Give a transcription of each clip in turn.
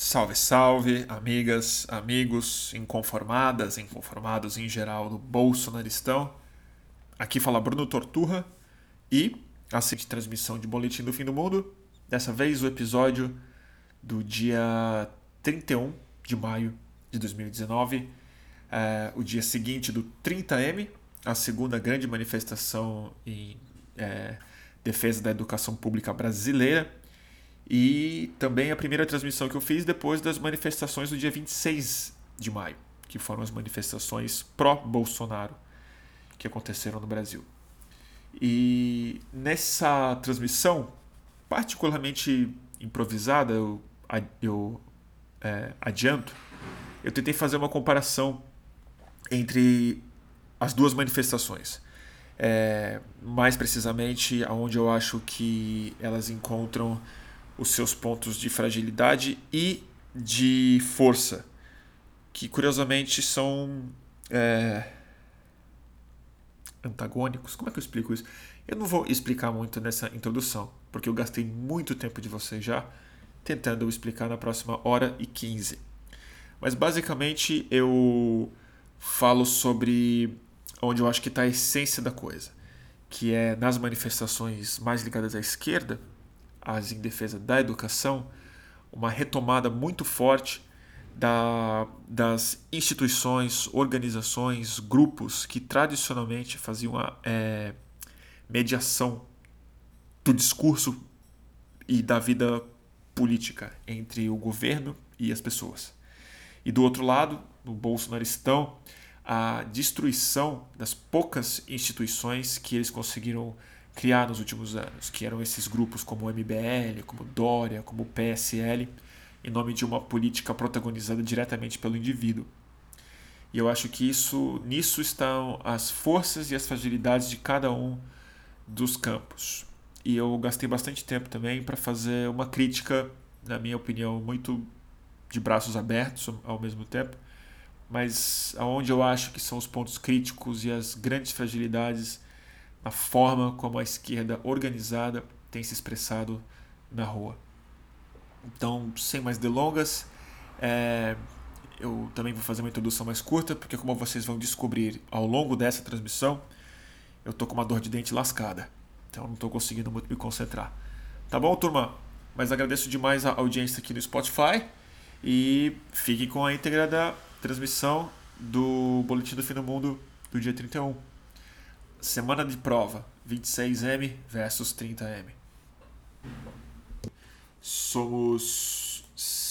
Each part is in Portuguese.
Salve, salve, amigas, amigos, inconformadas, inconformados em geral do Bolsonaristão. Aqui fala Bruno Torturra e assiste transmissão de Boletim do Fim do Mundo. Dessa vez o episódio do dia 31 de maio de 2019, é, o dia seguinte do 30M, a segunda grande manifestação em é, defesa da educação pública brasileira e também a primeira transmissão que eu fiz depois das manifestações do dia 26 de maio, que foram as manifestações pró-Bolsonaro que aconteceram no Brasil. E nessa transmissão, particularmente improvisada, eu, eu é, adianto, eu tentei fazer uma comparação entre as duas manifestações. É, mais precisamente, onde eu acho que elas encontram os seus pontos de fragilidade e de força, que curiosamente são é, antagônicos. Como é que eu explico isso? Eu não vou explicar muito nessa introdução, porque eu gastei muito tempo de vocês já tentando explicar na próxima hora e 15. Mas basicamente eu falo sobre onde eu acho que está a essência da coisa, que é nas manifestações mais ligadas à esquerda, as em defesa da educação, uma retomada muito forte da, das instituições, organizações, grupos que tradicionalmente faziam a é, mediação do discurso e da vida política entre o governo e as pessoas. E do outro lado, no bolsonaristão, a destruição das poucas instituições que eles conseguiram criar nos últimos anos, que eram esses grupos como o MBL, como Dória, como o PSL, em nome de uma política protagonizada diretamente pelo indivíduo. E eu acho que isso, nisso estão as forças e as fragilidades de cada um dos campos. E eu gastei bastante tempo também para fazer uma crítica, na minha opinião, muito de braços abertos ao mesmo tempo, mas aonde eu acho que são os pontos críticos e as grandes fragilidades a forma como a esquerda organizada tem se expressado na rua. Então, sem mais delongas, é, eu também vou fazer uma introdução mais curta, porque como vocês vão descobrir ao longo dessa transmissão, eu tô com uma dor de dente lascada. Então não estou conseguindo muito me concentrar. Tá bom, turma? Mas agradeço demais a audiência aqui no Spotify e fique com a íntegra da transmissão do Boletim do Fim do Mundo do dia 31. Semana de prova, 26M versus 30M. Somos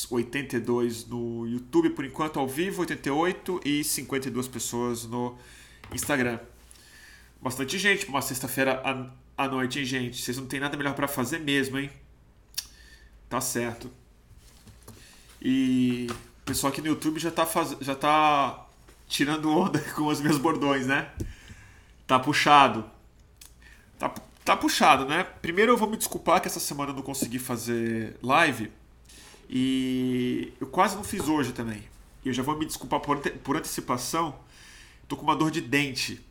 82 no YouTube por enquanto ao vivo, 88 e 52 pessoas no Instagram. Bastante gente uma sexta-feira à noite, hein, gente? Vocês não tem nada melhor para fazer mesmo, hein? Tá certo. E o pessoal aqui no YouTube já tá, faz... já tá tirando onda com os meus bordões, né? Tá puxado. Tá, tá puxado, né? Primeiro eu vou me desculpar que essa semana eu não consegui fazer live. E eu quase não fiz hoje também. E eu já vou me desculpar por, por antecipação. Tô com uma dor de dente.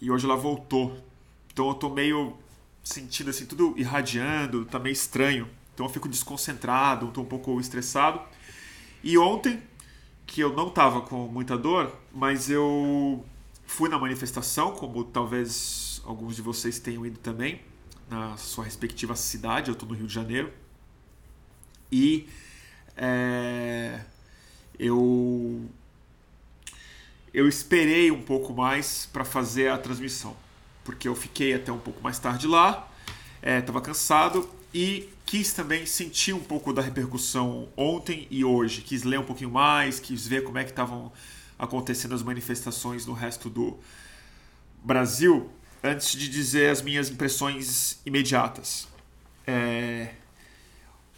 E hoje ela voltou. Então eu tô meio sentindo assim, tudo irradiando, tá meio estranho. Então eu fico desconcentrado, tô um pouco estressado. E ontem, que eu não tava com muita dor, mas eu Fui na manifestação, como talvez alguns de vocês tenham ido também, na sua respectiva cidade. Eu estou no Rio de Janeiro. E é, eu, eu esperei um pouco mais para fazer a transmissão, porque eu fiquei até um pouco mais tarde lá, estava é, cansado e quis também sentir um pouco da repercussão ontem e hoje. Quis ler um pouquinho mais, quis ver como é que estavam acontecendo as manifestações no resto do Brasil, antes de dizer as minhas impressões imediatas. É...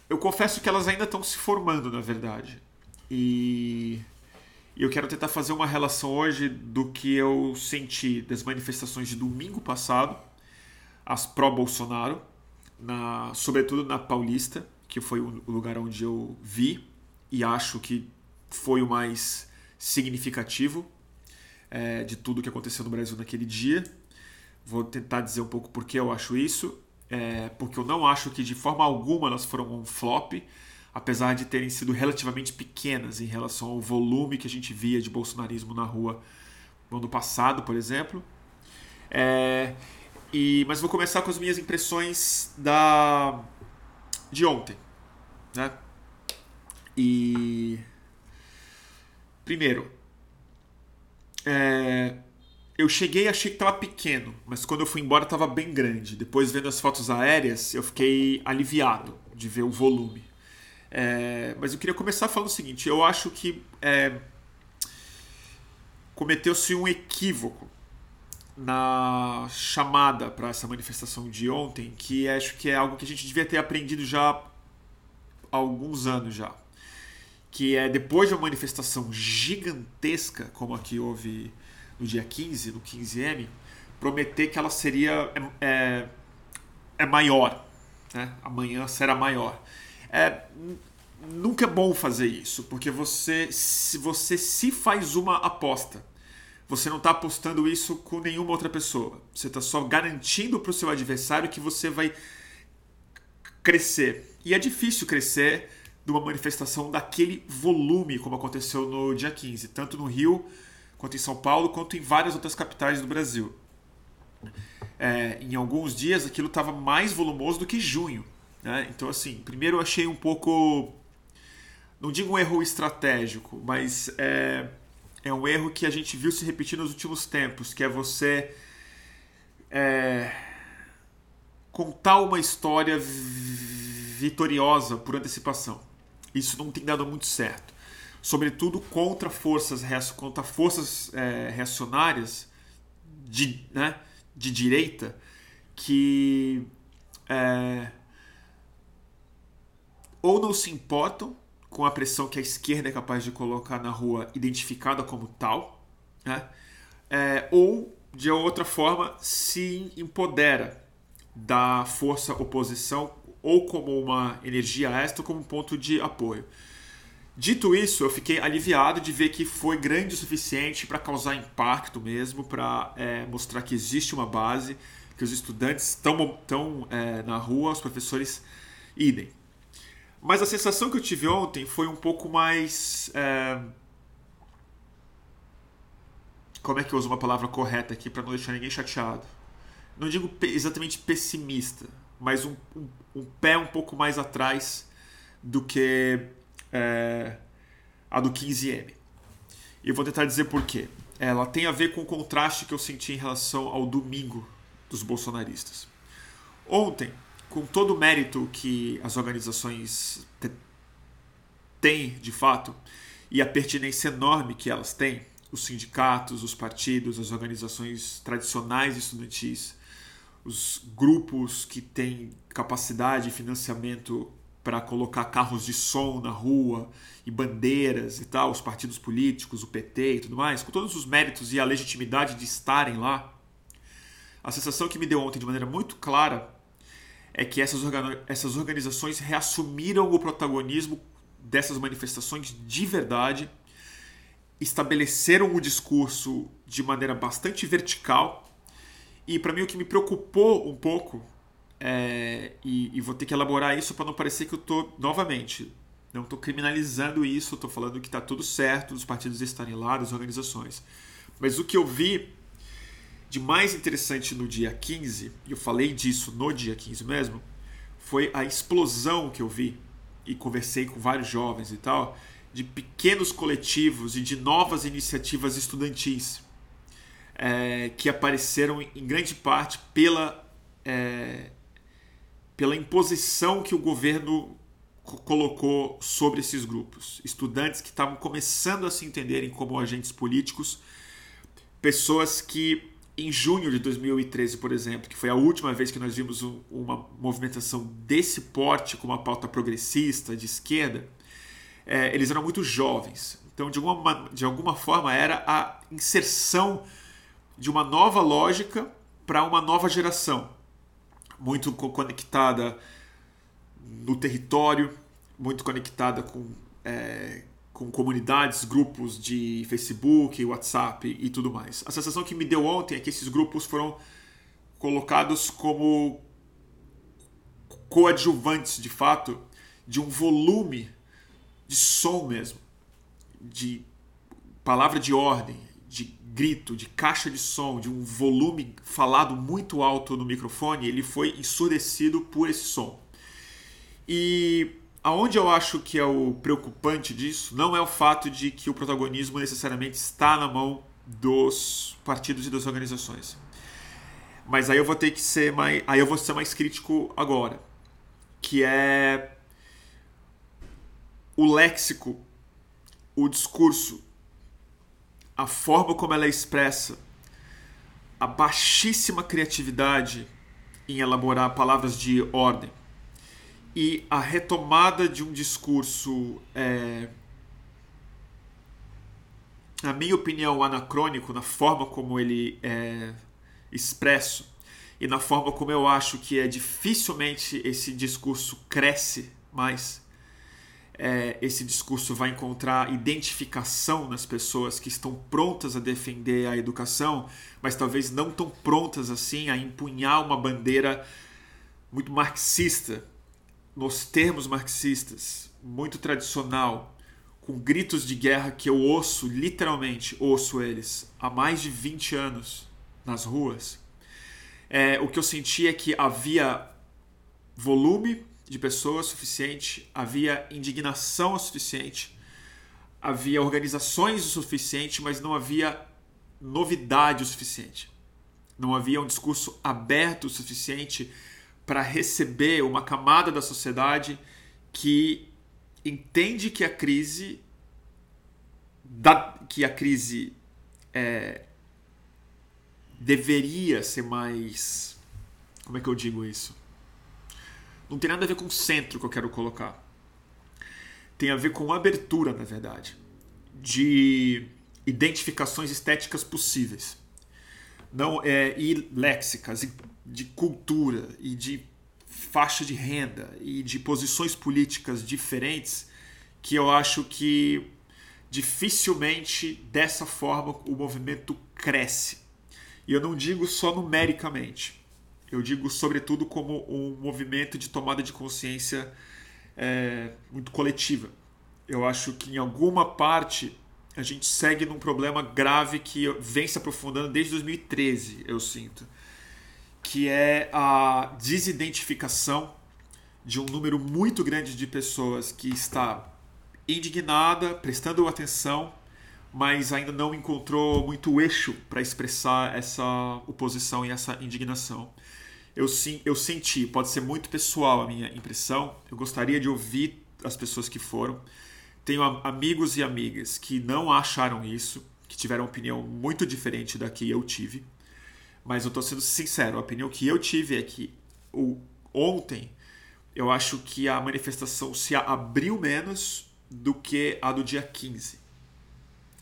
Eu confesso que elas ainda estão se formando, na verdade. E eu quero tentar fazer uma relação hoje do que eu senti das manifestações de domingo passado, as pró-Bolsonaro, na, sobretudo na Paulista, que foi o lugar onde eu vi e acho que foi o mais significativo é, de tudo que aconteceu no Brasil naquele dia. Vou tentar dizer um pouco por que eu acho isso. É, porque eu não acho que de forma alguma elas foram um flop. apesar de terem sido relativamente pequenas em relação ao volume que a gente via de bolsonarismo na rua no ano passado, por exemplo. É, e, mas vou começar com as minhas impressões da de ontem, né? E primeiro, é, eu cheguei e achei que estava pequeno, mas quando eu fui embora estava bem grande. Depois vendo as fotos aéreas, eu fiquei aliviado de ver o volume. É, mas eu queria começar falando o seguinte: eu acho que é, cometeu-se um equívoco na chamada para essa manifestação de ontem, que acho que é algo que a gente devia ter aprendido já há alguns anos já. Que é depois de uma manifestação gigantesca, como a que houve no dia 15, no 15M, prometer que ela seria é, é, é maior. Né? Amanhã será maior. É, nunca é bom fazer isso, porque você se você se faz uma aposta, você não está apostando isso com nenhuma outra pessoa. Você está só garantindo para o seu adversário que você vai crescer. E é difícil crescer de uma manifestação daquele volume, como aconteceu no dia 15, tanto no Rio, quanto em São Paulo, quanto em várias outras capitais do Brasil. É, em alguns dias aquilo estava mais volumoso do que junho. Né? Então, assim, primeiro eu achei um pouco não digo um erro estratégico, mas é, é um erro que a gente viu se repetir nos últimos tempos, que é você é, contar uma história vitoriosa por antecipação. Isso não tem dado muito certo, sobretudo contra forças contra forças é, reacionárias de, né, de direita que é, ou não se importam com a pressão que a esquerda é capaz de colocar na rua, identificada como tal, né? É, ou de outra forma se empodera da força oposição ou como uma energia extra ou como um ponto de apoio. Dito isso, eu fiquei aliviado de ver que foi grande o suficiente para causar impacto mesmo, para é, mostrar que existe uma base, que os estudantes estão é, na rua, os professores idem. Mas a sensação que eu tive ontem foi um pouco mais. É... Como é que eu uso uma palavra correta aqui para não deixar ninguém chateado? Não digo exatamente pessimista, mas um, um, um pé um pouco mais atrás do que é, a do 15M. E eu vou tentar dizer por quê. Ela tem a ver com o contraste que eu senti em relação ao domingo dos bolsonaristas. Ontem, com todo o mérito que as organizações têm, de fato, e a pertinência enorme que elas têm, os sindicatos, os partidos, as organizações tradicionais estudantis, os grupos que têm capacidade e financiamento para colocar carros de som na rua e bandeiras e tal, os partidos políticos, o PT e tudo mais, com todos os méritos e a legitimidade de estarem lá, a sensação que me deu ontem de maneira muito clara é que essas, essas organizações reassumiram o protagonismo dessas manifestações de verdade, estabeleceram o discurso de maneira bastante vertical. E para mim o que me preocupou um pouco, é, e, e, vou ter que elaborar isso para não parecer que eu estou novamente, não estou criminalizando isso, estou falando que está tudo certo dos partidos estarem lá, das organizações. Mas o que eu vi de mais interessante no dia 15, e eu falei disso no dia 15 mesmo, foi a explosão que eu vi e conversei com vários jovens e tal, de pequenos coletivos e de novas iniciativas estudantis é, que apareceram em grande parte pela, é, pela imposição que o governo colocou sobre esses grupos. Estudantes que estavam começando a se entenderem como agentes políticos, pessoas que em junho de 2013, por exemplo, que foi a última vez que nós vimos um, uma movimentação desse porte com uma pauta progressista, de esquerda, é, eles eram muito jovens. Então, de alguma, de alguma forma, era a inserção de uma nova lógica para uma nova geração, muito conectada no território, muito conectada com é, com comunidades, grupos de Facebook, WhatsApp e tudo mais. A sensação que me deu ontem é que esses grupos foram colocados como coadjuvantes, de fato, de um volume de som mesmo, de palavra de ordem, de grito, de caixa de som, de um volume falado muito alto no microfone, ele foi ensurdecido por esse som. E aonde eu acho que é o preocupante disso não é o fato de que o protagonismo necessariamente está na mão dos partidos e das organizações. Mas aí eu vou ter que ser mais, aí eu vou ser mais crítico agora, que é o léxico, o discurso, a forma como ela é expressa, a baixíssima criatividade em elaborar palavras de ordem e a retomada de um discurso, é, na minha opinião, anacrônico na forma como ele é expresso e na forma como eu acho que é dificilmente esse discurso cresce mais. É, esse discurso vai encontrar identificação nas pessoas que estão prontas a defender a educação, mas talvez não tão prontas assim a empunhar uma bandeira muito marxista, nos termos marxistas, muito tradicional, com gritos de guerra que eu ouço, literalmente ouço eles, há mais de 20 anos nas ruas, é, o que eu senti é que havia volume de pessoas suficiente, havia indignação o suficiente, havia organizações o suficiente, mas não havia novidade o suficiente. Não havia um discurso aberto o suficiente para receber uma camada da sociedade que entende que a crise da, que a crise é, deveria ser mais. Como é que eu digo isso? Não tem nada a ver com o centro que eu quero colocar. Tem a ver com abertura, na verdade, de identificações estéticas possíveis. Não é e léxicas, e de cultura e de faixa de renda e de posições políticas diferentes que eu acho que dificilmente dessa forma o movimento cresce. E eu não digo só numericamente, eu digo sobretudo como um movimento de tomada de consciência é, muito coletiva. Eu acho que em alguma parte a gente segue num problema grave que vem se aprofundando desde 2013, eu sinto, que é a desidentificação de um número muito grande de pessoas que está indignada, prestando atenção mas ainda não encontrou muito eixo para expressar essa oposição e essa indignação. Eu, sim, eu senti, pode ser muito pessoal a minha impressão, eu gostaria de ouvir as pessoas que foram. Tenho amigos e amigas que não acharam isso, que tiveram opinião muito diferente da que eu tive, mas eu estou sendo sincero, a opinião que eu tive é que o, ontem eu acho que a manifestação se abriu menos do que a do dia 15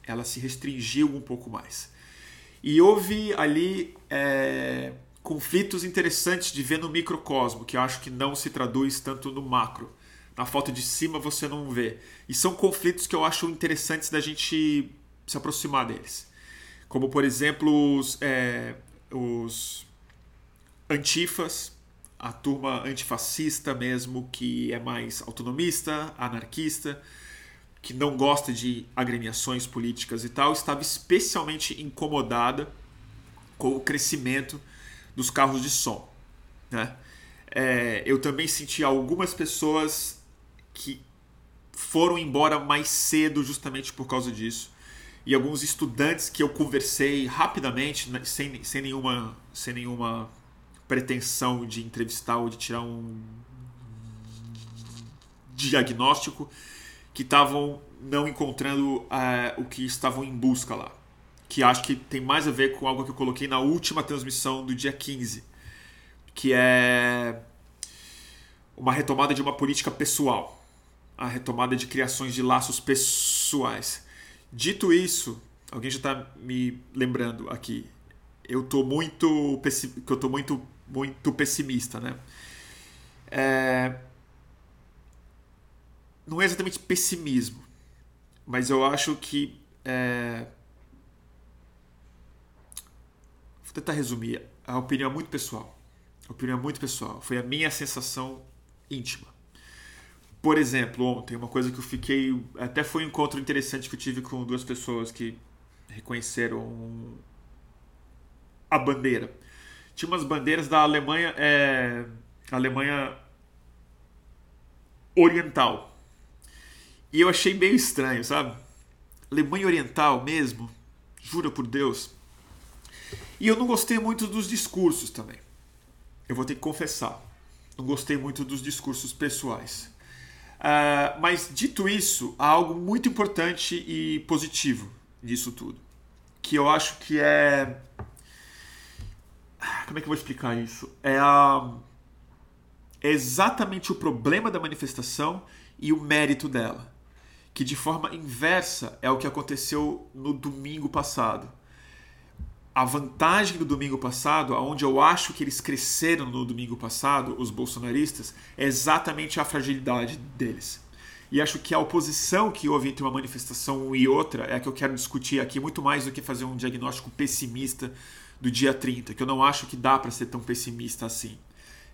ela se restringiu um pouco mais. E houve ali é, conflitos interessantes de ver no microcosmo, que eu acho que não se traduz tanto no macro. Na foto de cima você não vê. E são conflitos que eu acho interessantes da gente se aproximar deles. Como, por exemplo, os, é, os antifas, a turma antifascista mesmo, que é mais autonomista, anarquista que não gosta de agremiações políticas e tal, estava especialmente incomodada com o crescimento dos carros de som. Né? É, eu também senti algumas pessoas que foram embora mais cedo justamente por causa disso. E alguns estudantes que eu conversei rapidamente, né, sem, sem, nenhuma, sem nenhuma pretensão de entrevistar ou de tirar um diagnóstico, que estavam não encontrando uh, o que estavam em busca lá. Que acho que tem mais a ver com algo que eu coloquei na última transmissão do dia 15, que é uma retomada de uma política pessoal, a retomada de criações de laços pessoais. Dito isso, alguém já está me lembrando aqui, eu tô muito que eu tô muito muito pessimista, né? É, não é exatamente pessimismo, mas eu acho que. É... Vou tentar resumir. A opinião é muito pessoal. A opinião é muito pessoal. Foi a minha sensação íntima. por exemplo, ontem, uma coisa que eu fiquei. Até foi um encontro interessante que eu tive com duas pessoas que reconheceram a bandeira. Tinha umas bandeiras da Alemanha. É, Alemanha Oriental. E eu achei meio estranho, sabe? Alemanha Oriental mesmo, jura por Deus. E eu não gostei muito dos discursos também. Eu vou ter que confessar. Não gostei muito dos discursos pessoais. Uh, mas dito isso, há algo muito importante e positivo nisso tudo. Que eu acho que é. Como é que eu vou explicar isso? É, a... é exatamente o problema da manifestação e o mérito dela que de forma inversa é o que aconteceu no domingo passado. A vantagem do domingo passado, aonde eu acho que eles cresceram no domingo passado, os bolsonaristas, é exatamente a fragilidade deles. E acho que a oposição que houve entre uma manifestação e outra é a que eu quero discutir aqui, muito mais do que fazer um diagnóstico pessimista do dia 30, que eu não acho que dá para ser tão pessimista assim.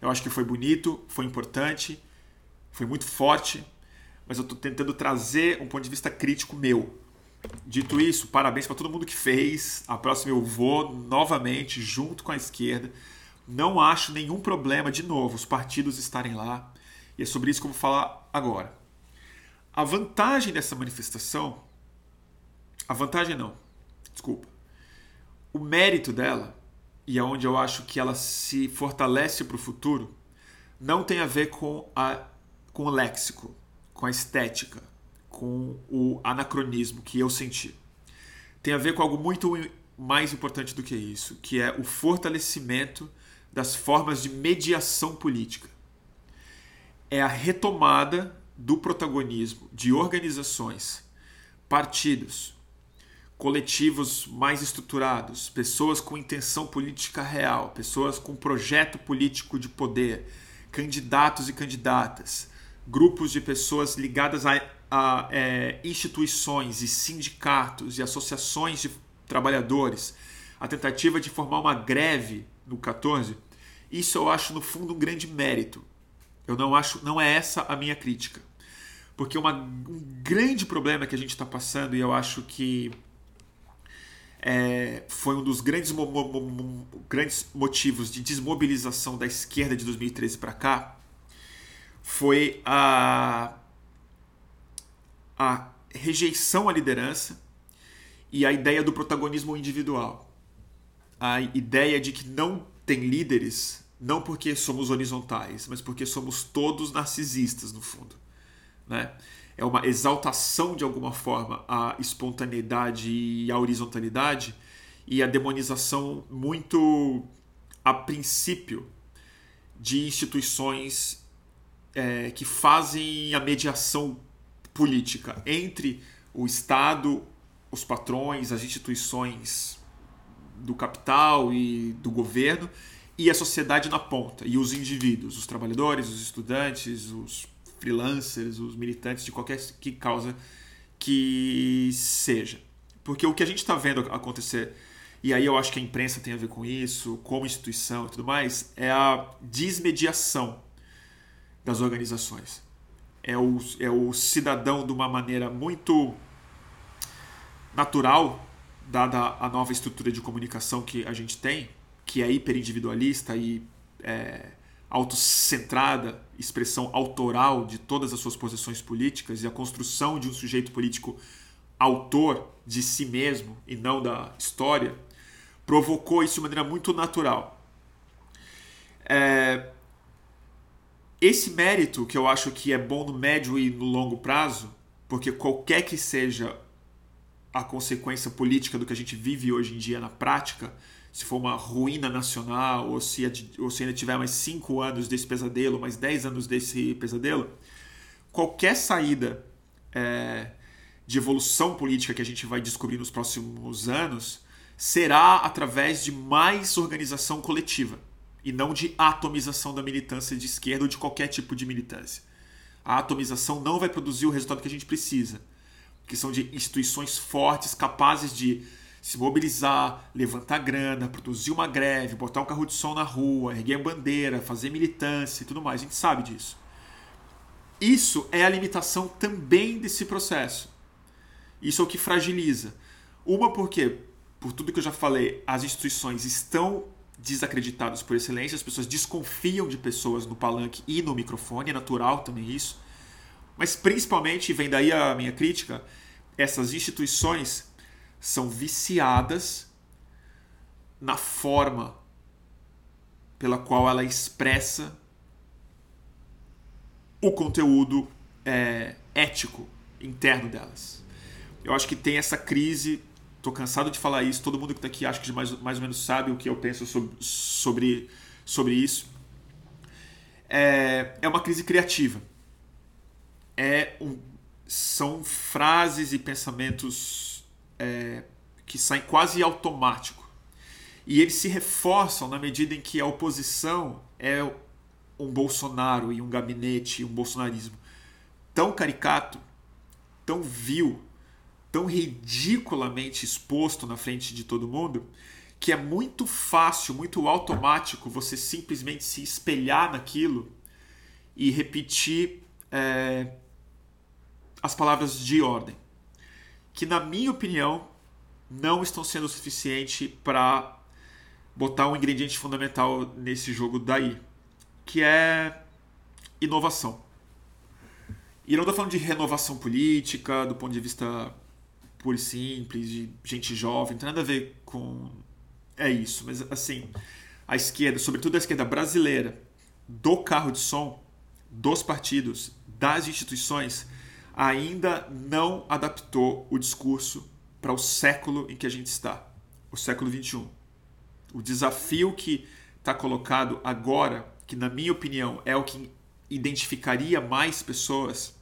Eu acho que foi bonito, foi importante, foi muito forte, mas eu estou tentando trazer um ponto de vista crítico meu. Dito isso, parabéns para todo mundo que fez. A próxima eu vou novamente junto com a esquerda. Não acho nenhum problema, de novo, os partidos estarem lá. E é sobre isso que eu vou falar agora. A vantagem dessa manifestação. A vantagem não, desculpa. O mérito dela, e aonde é eu acho que ela se fortalece para o futuro, não tem a ver com, a, com o léxico com a estética, com o anacronismo que eu senti. Tem a ver com algo muito mais importante do que isso, que é o fortalecimento das formas de mediação política. É a retomada do protagonismo de organizações, partidos, coletivos mais estruturados, pessoas com intenção política real, pessoas com projeto político de poder, candidatos e candidatas, grupos de pessoas ligadas a, a é, instituições e sindicatos e associações de trabalhadores, a tentativa de formar uma greve no 14, isso eu acho no fundo um grande mérito. Eu não acho, não é essa a minha crítica, porque uma, um grande problema que a gente está passando e eu acho que é, foi um dos grandes, mo mo grandes motivos de desmobilização da esquerda de 2013 para cá foi a, a rejeição à liderança e a ideia do protagonismo individual. A ideia de que não tem líderes, não porque somos horizontais, mas porque somos todos narcisistas, no fundo. Né? É uma exaltação, de alguma forma, à espontaneidade e à horizontalidade e a demonização muito, a princípio, de instituições é, que fazem a mediação política entre o Estado, os patrões, as instituições do capital e do governo e a sociedade na ponta e os indivíduos, os trabalhadores, os estudantes, os freelancers, os militantes de qualquer que causa que seja. Porque o que a gente está vendo acontecer, e aí eu acho que a imprensa tem a ver com isso, como instituição e tudo mais, é a desmediação das organizações. É o, é o cidadão de uma maneira muito natural, dada a nova estrutura de comunicação que a gente tem, que é hiperindividualista e é, autocentrada, expressão autoral de todas as suas posições políticas e a construção de um sujeito político autor de si mesmo e não da história, provocou isso de maneira muito natural. É, esse mérito que eu acho que é bom no médio e no longo prazo, porque qualquer que seja a consequência política do que a gente vive hoje em dia na prática, se for uma ruína nacional, ou se, ou se ainda tiver mais 5 anos desse pesadelo, mais 10 anos desse pesadelo, qualquer saída é, de evolução política que a gente vai descobrir nos próximos anos será através de mais organização coletiva e não de atomização da militância de esquerda ou de qualquer tipo de militância. A atomização não vai produzir o resultado que a gente precisa, que são de instituições fortes, capazes de se mobilizar, levantar grana, produzir uma greve, botar um carro de som na rua, erguer bandeira, fazer militância e tudo mais. A gente sabe disso. isso é a limitação também desse processo. Isso é o que fragiliza. Uma porque, por tudo que eu já falei, as instituições estão desacreditadas por excelência, as pessoas desconfiam de pessoas no palanque e no microfone, é natural também isso. Mas principalmente, vem daí a minha crítica, essas instituições são viciadas na forma pela qual ela expressa o conteúdo é, ético interno delas. Eu acho que tem essa crise, tô cansado de falar isso, todo mundo que está aqui acho que mais, mais ou menos sabe o que eu penso sobre, sobre, sobre isso. É, é uma crise criativa. É um, são frases e pensamentos é, que saem quase automático. E eles se reforçam na medida em que a oposição é um Bolsonaro e um gabinete, um bolsonarismo tão caricato, tão vil, tão ridiculamente exposto na frente de todo mundo, que é muito fácil, muito automático você simplesmente se espelhar naquilo e repetir é, as palavras de ordem, que na minha opinião não estão sendo o suficiente para botar um ingrediente fundamental nesse jogo daí, que é inovação. E não estou falando de renovação política, do ponto de vista e simples, de gente jovem, não tem nada a ver com. É isso, mas assim, a esquerda, sobretudo a esquerda brasileira, do carro de som, dos partidos, das instituições, ainda não adaptou o discurso para o século em que a gente está, o século XXI. O desafio que está colocado agora, que na minha opinião é o que identificaria mais pessoas,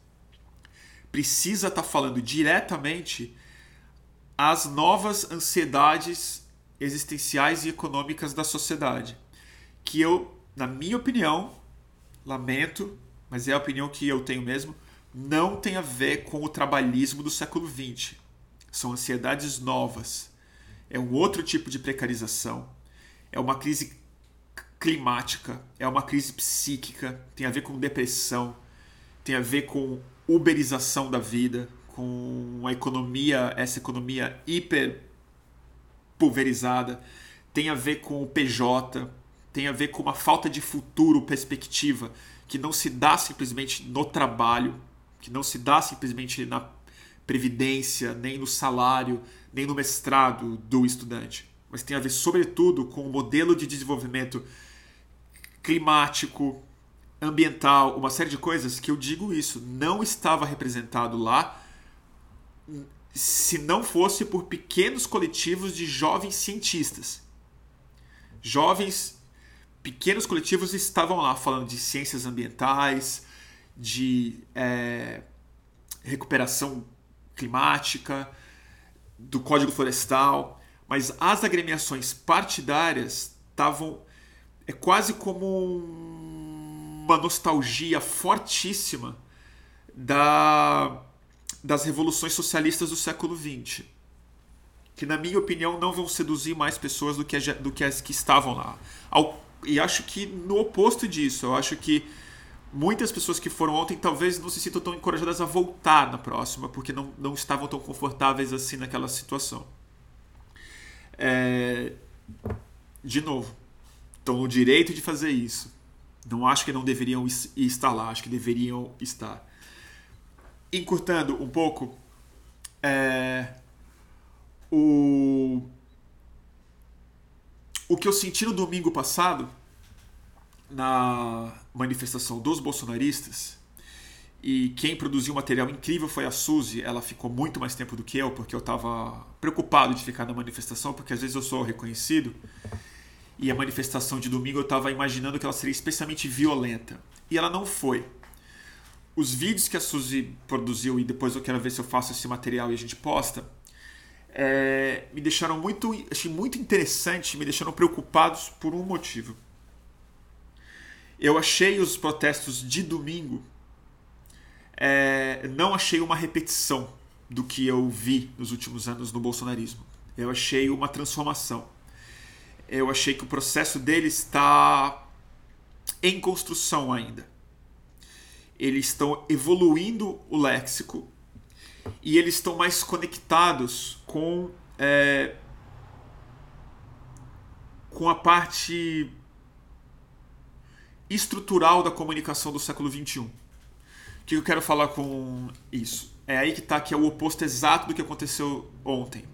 precisa estar tá falando diretamente às novas ansiedades existenciais e econômicas da sociedade. Que eu, na minha opinião, lamento, mas é a opinião que eu tenho mesmo, não tem a ver com o trabalhismo do século XX. São ansiedades novas. É um outro tipo de precarização. É uma crise climática, é uma crise psíquica, tem a ver com depressão, tem a ver com uberização da vida, com a economia, essa economia hiper pulverizada, tem a ver com o PJ, tem a ver com uma falta de futuro, perspectiva, que não se dá simplesmente no trabalho, que não se dá simplesmente na previdência, nem no salário, nem no mestrado do estudante, mas tem a ver, sobretudo, com o modelo de desenvolvimento climático, ambiental, uma série de coisas que eu digo isso, não estava representado lá se não fosse por pequenos coletivos de jovens cientistas. Jovens, pequenos coletivos estavam lá falando de ciências ambientais, de é, recuperação climática, do Código Florestal, mas as agremiações partidárias estavam é quase como uma nostalgia fortíssima da, das revoluções socialistas do século XX, que na minha opinião não vão seduzir mais pessoas do que, do que as que estavam lá. Ao, e acho que no oposto disso, eu acho que muitas pessoas que foram ontem talvez não se sintam tão encorajadas a voltar na próxima, porque não, não estavam tão confortáveis assim naquela situação. É... De novo, estão no direito de fazer isso. Não acho que não deveriam estar lá, acho que deveriam estar. Encurtando um pouco, é... o... o que eu senti no domingo passado na manifestação dos bolsonaristas e quem produziu um material incrível foi a Suzy. Ela ficou muito mais tempo do que eu, porque eu estava preocupado de ficar na manifestação, porque às vezes eu sou reconhecido. E a manifestação de domingo eu estava imaginando que ela seria especialmente violenta. E ela não foi. Os vídeos que a Suzy produziu, e depois eu quero ver se eu faço esse material e a gente posta, é, me deixaram muito, achei muito interessante, me deixaram preocupados por um motivo. Eu achei os protestos de domingo, é, não achei uma repetição do que eu vi nos últimos anos no bolsonarismo. Eu achei uma transformação. Eu achei que o processo dele está em construção ainda. Eles estão evoluindo o léxico e eles estão mais conectados com é, com a parte estrutural da comunicação do século XXI. O que eu quero falar com isso? É aí que está que é o oposto exato do que aconteceu ontem.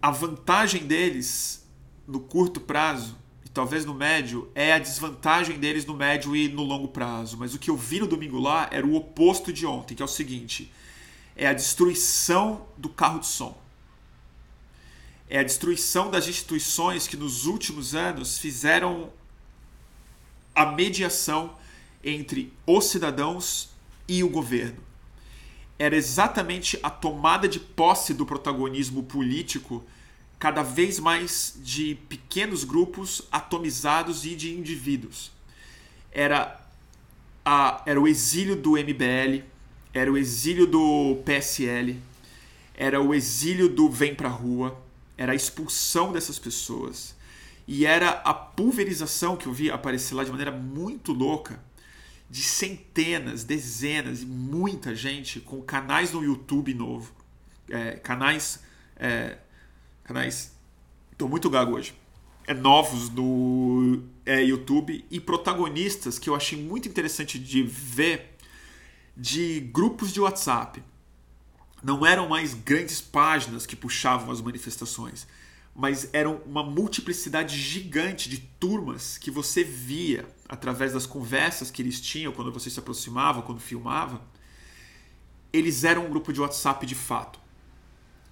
A vantagem deles no curto prazo talvez no médio é a desvantagem deles no médio e no longo prazo. Mas o que eu vi no domingo lá era o oposto de ontem, que é o seguinte: é a destruição do carro de som. É a destruição das instituições que nos últimos anos fizeram a mediação entre os cidadãos e o governo. Era exatamente a tomada de posse do protagonismo político cada vez mais de pequenos grupos atomizados e de indivíduos. Era, a, era o exílio do MBL, era o exílio do PSL, era o exílio do Vem Pra Rua, era a expulsão dessas pessoas. E era a pulverização que eu vi aparecer lá de maneira muito louca de centenas, dezenas e muita gente com canais no YouTube novo. É, canais. É, canais. Estou muito gago hoje. É, novos no é, YouTube e protagonistas que eu achei muito interessante de ver de grupos de WhatsApp. Não eram mais grandes páginas que puxavam as manifestações, mas eram uma multiplicidade gigante de turmas que você via através das conversas que eles tinham quando você se aproximava, quando filmava. Eles eram um grupo de WhatsApp de fato.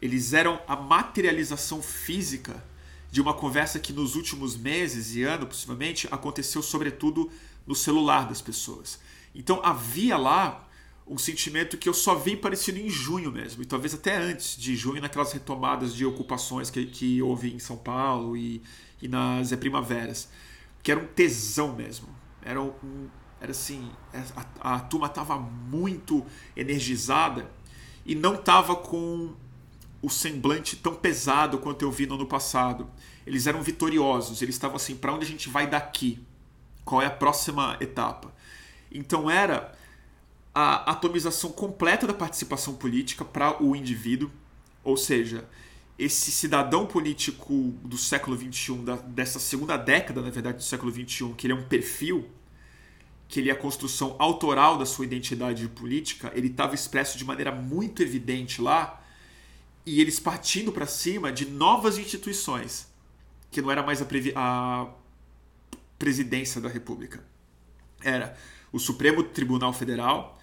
Eles eram a materialização física de uma conversa que nos últimos meses e anos, possivelmente, aconteceu sobretudo no celular das pessoas. Então havia lá um sentimento que eu só vi parecido em junho mesmo, e talvez até antes de junho, naquelas retomadas de ocupações que, que houve em São Paulo e, e nas é, primaveras, que era um tesão mesmo. Era, um, era assim, a, a turma estava muito energizada e não estava com o semblante tão pesado quanto eu vi no ano passado. Eles eram vitoriosos, eles estavam assim, para onde a gente vai daqui? Qual é a próxima etapa? Então era a atomização completa da participação política para o indivíduo, ou seja, esse cidadão político do século XXI, da, dessa segunda década, na verdade, do século XXI, que ele é um perfil, que ele é a construção autoral da sua identidade política, ele estava expresso de maneira muito evidente lá, e eles partindo para cima de novas instituições, que não era mais a, a presidência da República. Era o Supremo Tribunal Federal,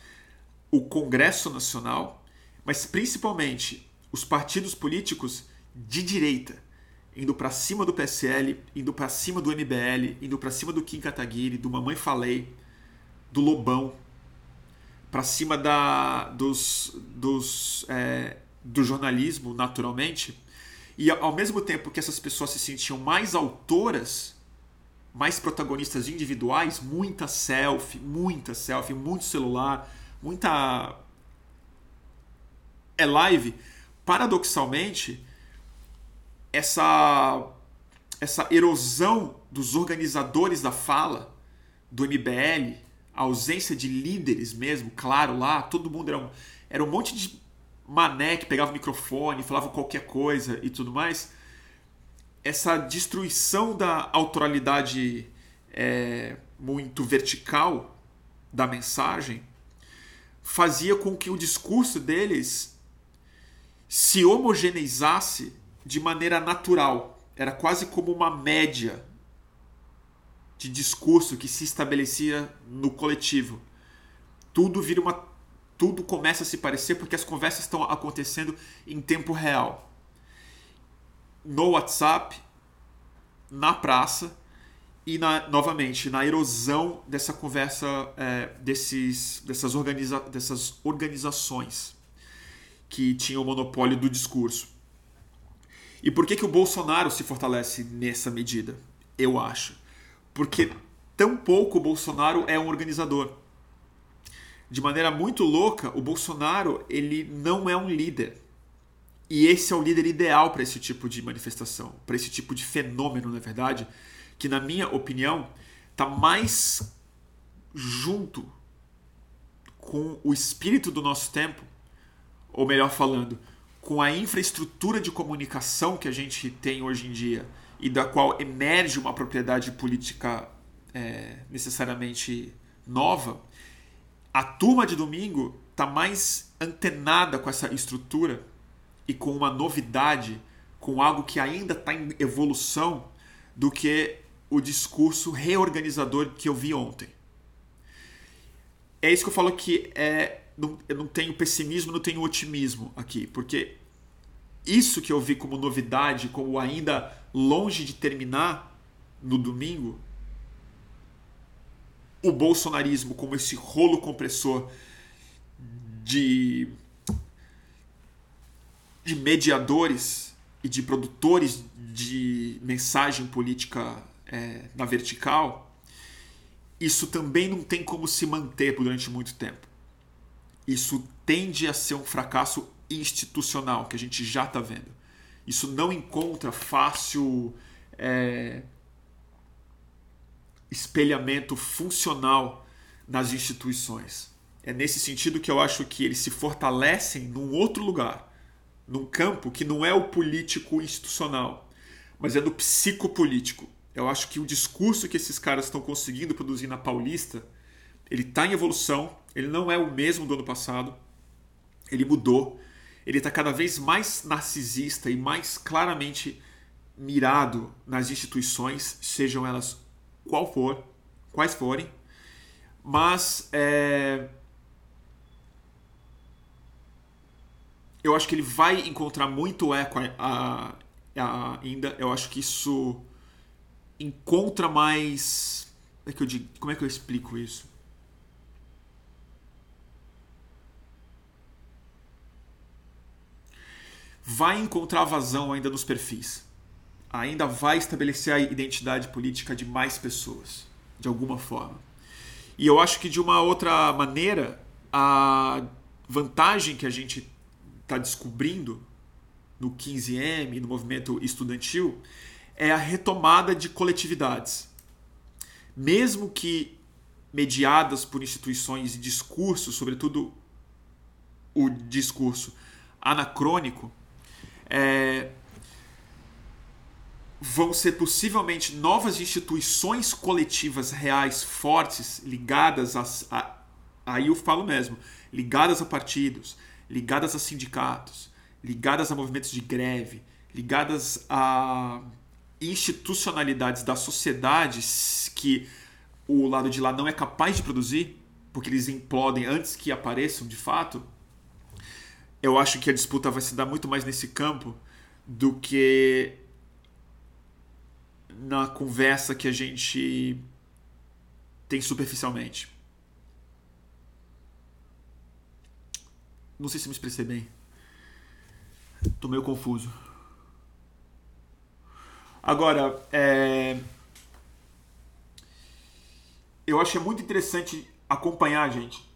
o Congresso Nacional, mas principalmente os partidos políticos de direita, indo para cima do PSL, indo para cima do MBL, indo para cima do Kim Kataguiri, do Mamãe Falei, do Lobão, para cima da, dos, dos, é, do jornalismo, naturalmente. E ao mesmo tempo que essas pessoas se sentiam mais autoras, mais protagonistas individuais, muita selfie, muita selfie, muito celular, muita é live, paradoxalmente, essa essa erosão dos organizadores da fala do MBL, a ausência de líderes mesmo, claro, lá, todo mundo era um, era um monte de mané que pegava o microfone, falava qualquer coisa e tudo mais. Essa destruição da autoralidade é, muito vertical da mensagem fazia com que o discurso deles se homogeneizasse de maneira natural. Era quase como uma média de discurso que se estabelecia no coletivo. Tudo vira uma tudo começa a se parecer porque as conversas estão acontecendo em tempo real. No WhatsApp, na praça, e na, novamente na erosão dessa conversa é, desses, dessas, organiza, dessas organizações que tinham o monopólio do discurso. E por que, que o Bolsonaro se fortalece nessa medida? Eu acho. Porque tão pouco o Bolsonaro é um organizador. De maneira muito louca, o Bolsonaro ele não é um líder. E esse é o líder ideal para esse tipo de manifestação, para esse tipo de fenômeno, na verdade, que na minha opinião está mais junto com o espírito do nosso tempo, ou melhor falando, com a infraestrutura de comunicação que a gente tem hoje em dia e da qual emerge uma propriedade política é, necessariamente nova, a turma de domingo está mais antenada com essa estrutura e com uma novidade, com algo que ainda está em evolução, do que o discurso reorganizador que eu vi ontem. É isso que eu falo que é, não, eu não tenho pessimismo, não tenho otimismo aqui, porque isso que eu vi como novidade, como ainda longe de terminar no domingo, o bolsonarismo como esse rolo compressor de, de mediadores e de produtores de mensagem política é, na vertical, isso também não tem como se manter durante muito tempo. Isso tende a ser um fracasso institucional, que a gente já está vendo. Isso não encontra fácil é, espelhamento funcional nas instituições. É nesse sentido que eu acho que eles se fortalecem num outro lugar, num campo que não é o político institucional, mas é do psicopolítico. Eu acho que o discurso que esses caras estão conseguindo produzir na Paulista, ele está em evolução, ele não é o mesmo do ano passado, ele mudou, ele está cada vez mais narcisista e mais claramente mirado nas instituições, sejam elas qual for, quais forem, mas é, eu acho que ele vai encontrar muito eco a, a, ainda. Eu acho que isso encontra mais. Como é que eu, digo, como é que eu explico isso? Vai encontrar vazão ainda nos perfis. Ainda vai estabelecer a identidade política de mais pessoas, de alguma forma. E eu acho que de uma outra maneira, a vantagem que a gente está descobrindo no 15M, no movimento estudantil, é a retomada de coletividades. Mesmo que mediadas por instituições e discursos, sobretudo o discurso anacrônico, é, vão ser possivelmente novas instituições coletivas reais fortes ligadas a, a aí eu falo mesmo ligadas a partidos ligadas a sindicatos, ligadas a movimentos de greve, ligadas a institucionalidades da sociedade que o lado de lá não é capaz de produzir, porque eles implodem antes que apareçam de fato, eu acho que a disputa vai se dar muito mais nesse campo do que na conversa que a gente tem superficialmente. Não sei se me expressei bem. Tô meio confuso. Agora, é... eu acho que é muito interessante acompanhar, gente,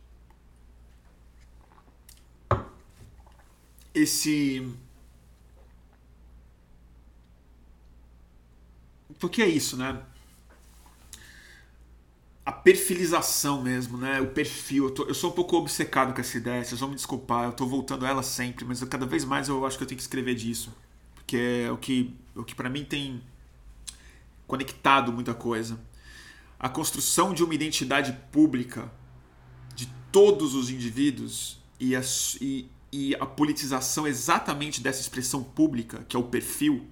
esse. Porque é isso, né? a perfilização mesmo, né? O perfil. Eu, tô, eu, sou um pouco obcecado com essa ideia, vocês vão me desculpar, eu tô voltando a ela sempre, mas eu, cada vez mais eu acho que eu tenho que escrever disso. Porque é o que, o que para mim tem conectado muita coisa. A construção de uma identidade pública de todos os indivíduos e a, e, e a politização exatamente dessa expressão pública, que é o perfil,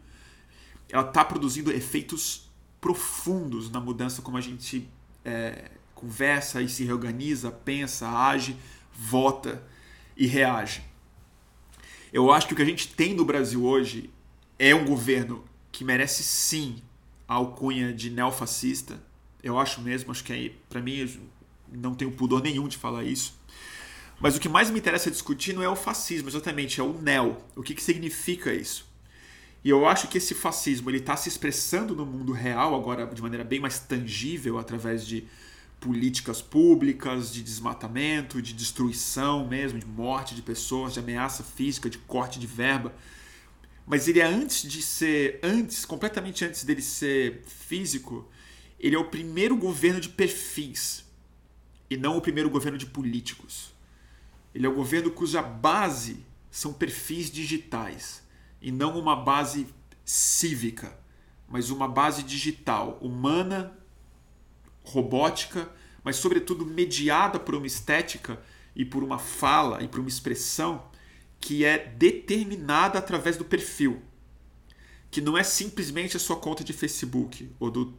ela está produzindo efeitos profundos na mudança como a gente é, conversa e se reorganiza, pensa, age, vota e reage. Eu acho que o que a gente tem no Brasil hoje é um governo que merece sim a alcunha de neofascista. Eu acho mesmo, acho que é, para mim não tenho pudor nenhum de falar isso. Mas o que mais me interessa discutir não é o fascismo, exatamente, é o neo. O que, que significa isso? E eu acho que esse fascismo ele está se expressando no mundo real agora de maneira bem mais tangível através de políticas públicas, de desmatamento, de destruição mesmo, de morte de pessoas, de ameaça física, de corte de verba. Mas ele é antes de ser, antes, completamente antes dele ser físico, ele é o primeiro governo de perfis. e não o primeiro governo de políticos. Ele é o governo cuja base são perfis digitais e não uma base cívica, mas uma base digital, humana, robótica, mas sobretudo mediada por uma estética e por uma fala e por uma expressão que é determinada através do perfil, que não é simplesmente a sua conta de Facebook ou do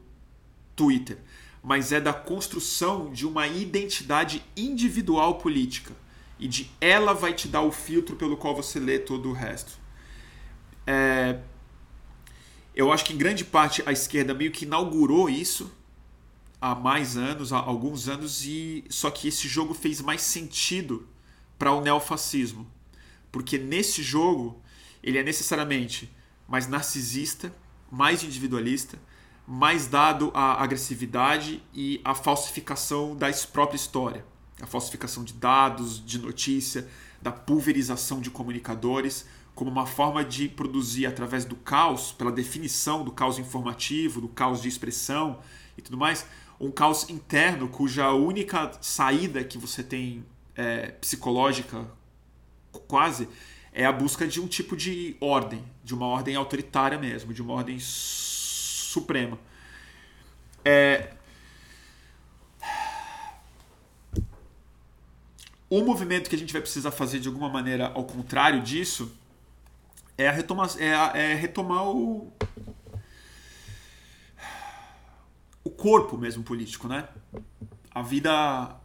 Twitter, mas é da construção de uma identidade individual política e de ela vai te dar o filtro pelo qual você lê todo o resto. É, eu acho que em grande parte a esquerda meio que inaugurou isso há mais anos, há alguns anos, e só que esse jogo fez mais sentido para o neofascismo. Porque nesse jogo ele é necessariamente mais narcisista, mais individualista, mais dado à agressividade e à falsificação da própria história. A falsificação de dados, de notícia, da pulverização de comunicadores, como uma forma de produzir através do caos, pela definição do caos informativo, do caos de expressão e tudo mais, um caos interno cuja única saída que você tem é, psicológica quase é a busca de um tipo de ordem, de uma ordem autoritária mesmo, de uma ordem suprema. É... O movimento que a gente vai precisar fazer de alguma maneira ao contrário disso é, a retomar, é, é retomar o, o corpo mesmo político, né? A vida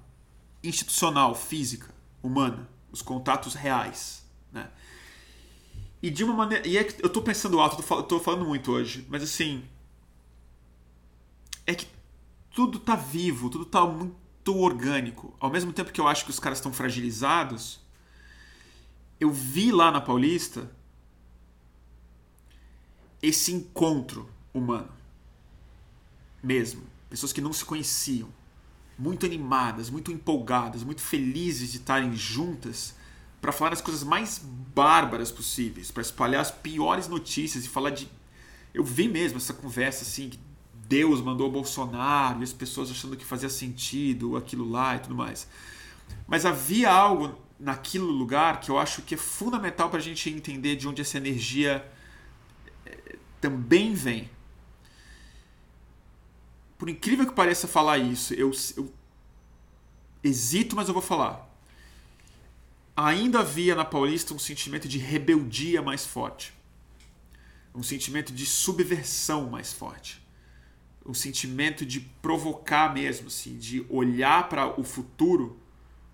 institucional, física, humana, os contatos reais, né? E de uma maneira, e é que eu tô pensando alto, tô, tô falando muito hoje, mas assim, é que tudo tá vivo, tudo tá muito orgânico. Ao mesmo tempo que eu acho que os caras estão fragilizados, eu vi lá na Paulista esse encontro humano mesmo. Pessoas que não se conheciam, muito animadas, muito empolgadas, muito felizes de estarem juntas para falar as coisas mais bárbaras possíveis, para espalhar as piores notícias e falar de. Eu vi mesmo essa conversa assim, que Deus mandou o Bolsonaro e as pessoas achando que fazia sentido aquilo lá e tudo mais. Mas havia algo naquele lugar que eu acho que é fundamental para a gente entender de onde essa energia também vem. Por incrível que pareça falar isso, eu, eu hesito, mas eu vou falar. Ainda havia na Paulista um sentimento de rebeldia mais forte, um sentimento de subversão mais forte, um sentimento de provocar mesmo, assim, de olhar para o futuro,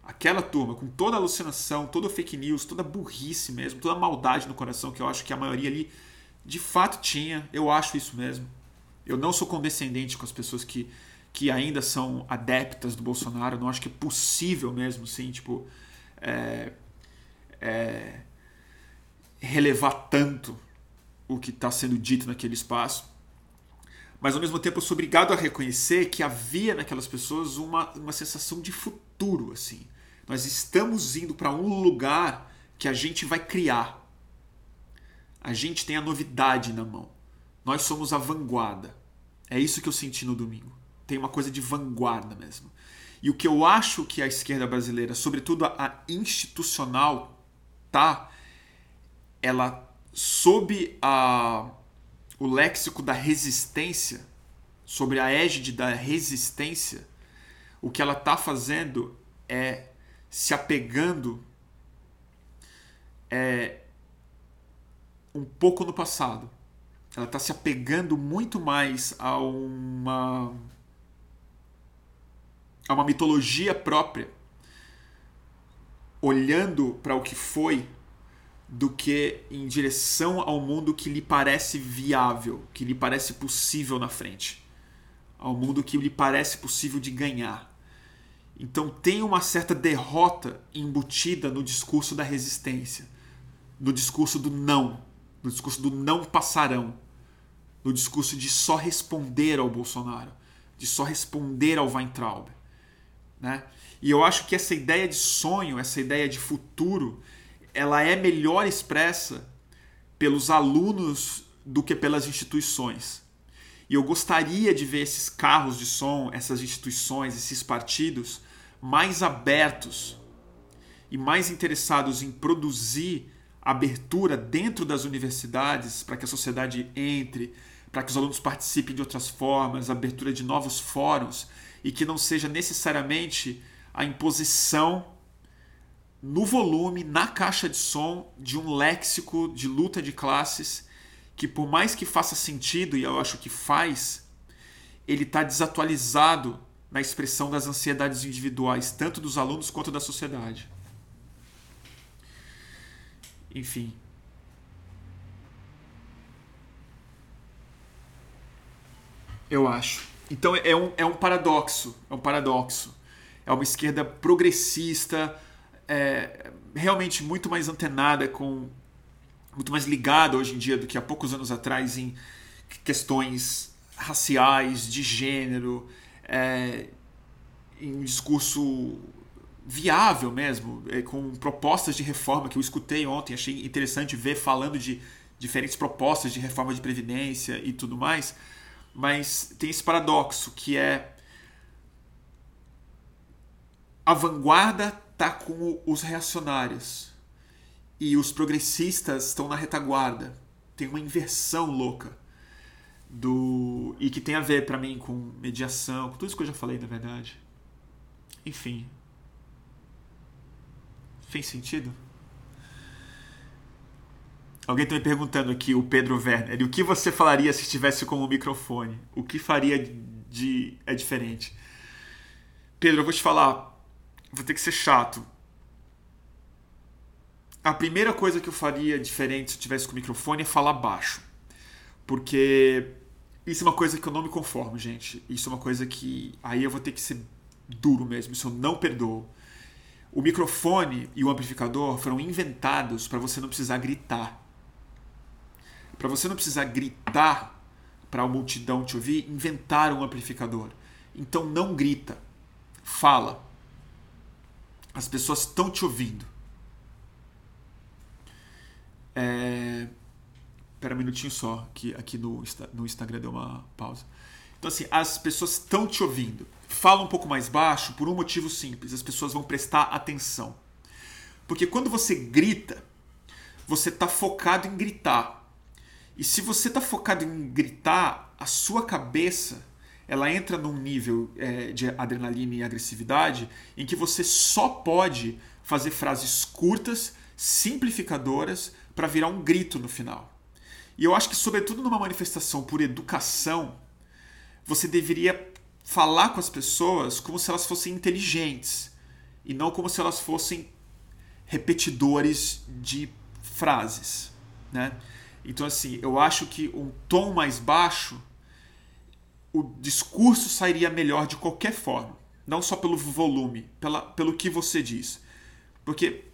aquela turma com toda a alucinação, toda fake news, toda burrice mesmo, toda maldade no coração que eu acho que a maioria ali de fato tinha, eu acho isso mesmo eu não sou condescendente com as pessoas que, que ainda são adeptas do Bolsonaro. Não acho que é possível mesmo, sim, tipo, é, é, relevar tanto o que está sendo dito naquele espaço. Mas ao mesmo tempo eu sou obrigado a reconhecer que havia naquelas pessoas uma, uma sensação de futuro, assim. Nós estamos indo para um lugar que a gente vai criar. A gente tem a novidade na mão. Nós somos a vanguarda. É isso que eu senti no domingo. Tem uma coisa de vanguarda mesmo. E o que eu acho que a esquerda brasileira, sobretudo a institucional, tá, ela sob a, o léxico da resistência, sobre a égide da resistência, o que ela está fazendo é se apegando é, um pouco no passado. Ela está se apegando muito mais a uma a uma mitologia própria, olhando para o que foi, do que em direção ao mundo que lhe parece viável, que lhe parece possível na frente, ao mundo que lhe parece possível de ganhar. Então tem uma certa derrota embutida no discurso da resistência, no discurso do não, no discurso do não passarão no discurso de só responder ao Bolsonaro, de só responder ao Weintraub. Né? E eu acho que essa ideia de sonho, essa ideia de futuro, ela é melhor expressa pelos alunos do que pelas instituições. E eu gostaria de ver esses carros de som, essas instituições, esses partidos mais abertos e mais interessados em produzir abertura dentro das universidades para que a sociedade entre, para que os alunos participem de outras formas, abertura de novos fóruns e que não seja necessariamente a imposição no volume, na caixa de som, de um léxico de luta de classes que, por mais que faça sentido, e eu acho que faz, ele está desatualizado na expressão das ansiedades individuais, tanto dos alunos quanto da sociedade. Enfim. Eu acho. Então é um, é um paradoxo. É um paradoxo. É uma esquerda progressista, é, realmente muito mais antenada com. muito mais ligada hoje em dia do que há poucos anos atrás em questões raciais, de gênero, é, em discurso viável mesmo, é, com propostas de reforma que eu escutei ontem, achei interessante ver falando de diferentes propostas de reforma de previdência e tudo mais, mas tem esse paradoxo que é a vanguarda tá com os reacionários e os progressistas estão na retaguarda. Tem uma inversão louca do e que tem a ver para mim com mediação, com tudo isso que eu já falei, na verdade. Enfim. Fez sentido? Alguém está me perguntando aqui, o Pedro Werner, o que você falaria se estivesse com o microfone? O que faria de é diferente? Pedro, eu vou te falar, vou ter que ser chato. A primeira coisa que eu faria diferente se eu tivesse com o microfone é falar baixo. Porque isso é uma coisa que eu não me conformo, gente. Isso é uma coisa que aí eu vou ter que ser duro mesmo. Isso eu não perdoo. O microfone e o amplificador foram inventados para você não precisar gritar. Para você não precisar gritar para a multidão te ouvir, inventaram um amplificador. Então não grita, fala. As pessoas estão te ouvindo. É... Espera um minutinho só, que aqui no, no Instagram deu uma pausa. Então, assim, as pessoas estão te ouvindo. Fala um pouco mais baixo por um motivo simples: as pessoas vão prestar atenção. Porque quando você grita, você está focado em gritar. E se você está focado em gritar, a sua cabeça ela entra num nível é, de adrenalina e agressividade em que você só pode fazer frases curtas, simplificadoras, para virar um grito no final. E eu acho que, sobretudo numa manifestação por educação, você deveria falar com as pessoas como se elas fossem inteligentes e não como se elas fossem repetidores de frases, né? Então assim, eu acho que um tom mais baixo, o discurso sairia melhor de qualquer forma, não só pelo volume, pela, pelo que você diz, porque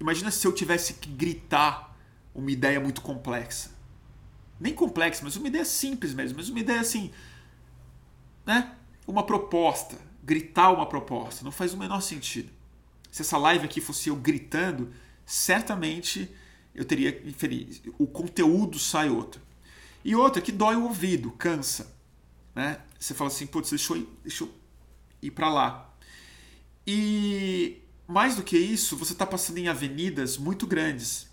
imagina se eu tivesse que gritar uma ideia muito complexa nem complexa, mas uma ideia simples mesmo, mas uma ideia assim, né? Uma proposta, gritar uma proposta, não faz o menor sentido. Se essa live aqui fosse eu gritando, certamente eu teria. O conteúdo sai outro. E outra que dói o ouvido, cansa. Né? Você fala assim, putz, deixa eu deixa eu ir para lá. E mais do que isso, você está passando em avenidas muito grandes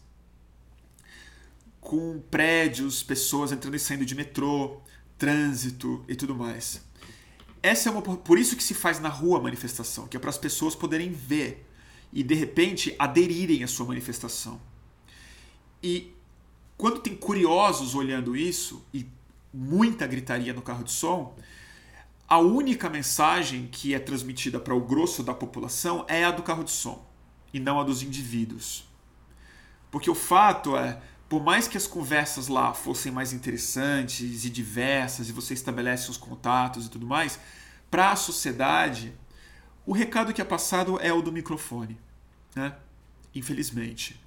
com prédios, pessoas entrando e saindo de metrô, trânsito e tudo mais. Essa é uma por isso que se faz na rua a manifestação, que é para as pessoas poderem ver e de repente aderirem à sua manifestação. E quando tem curiosos olhando isso e muita gritaria no carro de som, a única mensagem que é transmitida para o grosso da população é a do carro de som e não a dos indivíduos. Porque o fato é, por mais que as conversas lá fossem mais interessantes e diversas e você estabelece os contatos e tudo mais, para a sociedade, o recado que é passado é o do microfone, né? Infelizmente.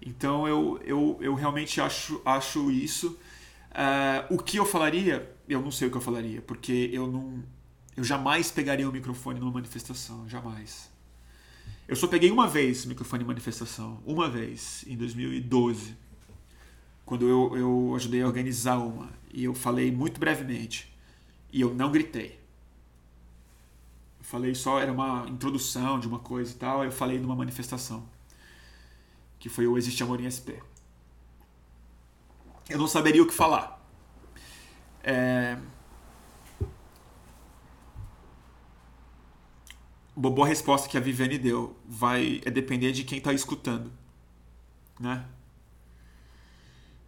Então eu, eu, eu realmente acho, acho isso. Uh, o que eu falaria, eu não sei o que eu falaria, porque eu não. Eu jamais pegaria o microfone numa manifestação, jamais. Eu só peguei uma vez o microfone em manifestação, uma vez, em 2012 quando eu, eu ajudei a organizar uma. E eu falei muito brevemente. E eu não gritei. Eu falei só, era uma introdução de uma coisa e tal. Eu falei numa manifestação. Que foi o Existe Amor em SP. Eu não saberia o que falar. É... Boa resposta que a Viviane deu vai é depender de quem está escutando, né?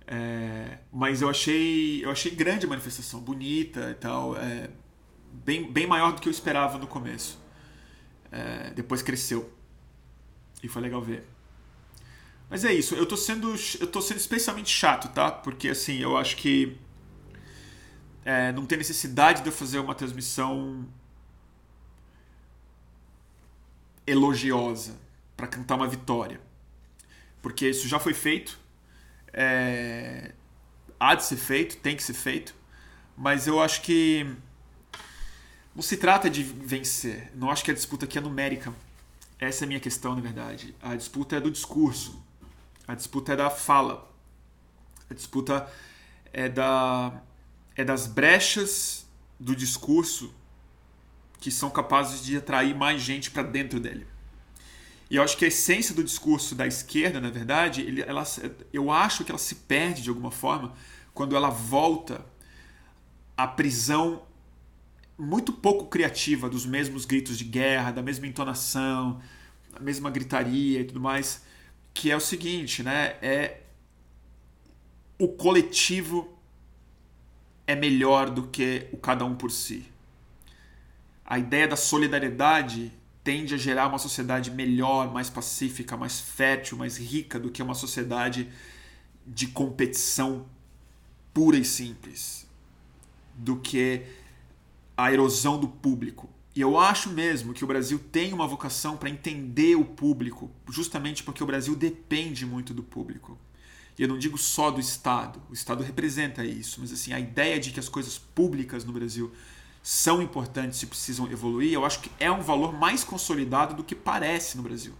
É, mas eu achei eu achei grande a manifestação, bonita e tal, é, bem, bem maior do que eu esperava no começo. É, depois cresceu e foi legal ver. Mas é isso, eu tô sendo eu tô sendo especialmente chato, tá? Porque assim eu acho que é, não tem necessidade de eu fazer uma transmissão elogiosa para cantar uma vitória, porque isso já foi feito é, há de ser feito, tem que ser feito, mas eu acho que não se trata de vencer. Não acho que a disputa aqui é numérica. Essa é a minha questão, na verdade. A disputa é do discurso. A disputa é da fala. A disputa é da é das brechas do discurso que são capazes de atrair mais gente para dentro dele. E eu acho que a essência do discurso da esquerda, na verdade, ele, ela, eu acho que ela se perde de alguma forma quando ela volta à prisão muito pouco criativa dos mesmos gritos de guerra, da mesma entonação, da mesma gritaria e tudo mais, que é o seguinte, né? É o coletivo é melhor do que o cada um por si. A ideia da solidariedade tende a gerar uma sociedade melhor, mais pacífica, mais fértil, mais rica do que uma sociedade de competição pura e simples, do que a erosão do público. E eu acho mesmo que o Brasil tem uma vocação para entender o público, justamente porque o Brasil depende muito do público. E eu não digo só do Estado, o Estado representa isso, mas assim, a ideia de que as coisas públicas no Brasil são importantes e precisam evoluir, eu acho que é um valor mais consolidado do que parece no Brasil.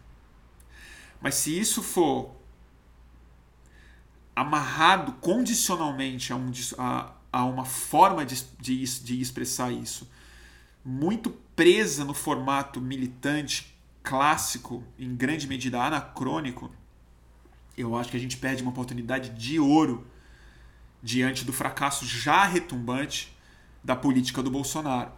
Mas se isso for amarrado condicionalmente a, um, a, a uma forma de, de, de expressar isso, muito presa no formato militante clássico, em grande medida anacrônico, eu acho que a gente perde uma oportunidade de ouro diante do fracasso já retumbante da política do Bolsonaro.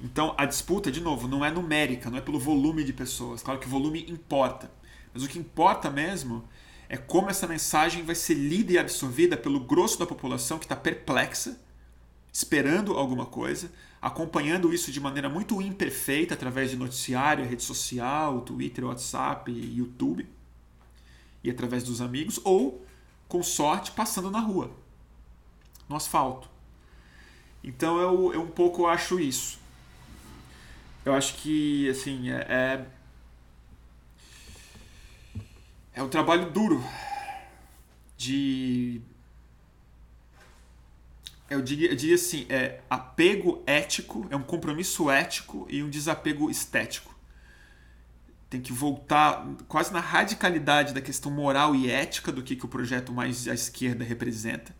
Então a disputa, de novo, não é numérica, não é pelo volume de pessoas. Claro que o volume importa. Mas o que importa mesmo é como essa mensagem vai ser lida e absorvida pelo grosso da população que está perplexa, esperando alguma coisa, acompanhando isso de maneira muito imperfeita através de noticiário, rede social, Twitter, WhatsApp, YouTube e através dos amigos, ou, com sorte, passando na rua, no asfalto. Então eu, eu um pouco acho isso. Eu acho que, assim, é, é, é um trabalho duro de. Eu diria, eu diria assim, é apego ético, é um compromisso ético e um desapego estético. Tem que voltar quase na radicalidade da questão moral e ética do que, que o projeto mais à esquerda representa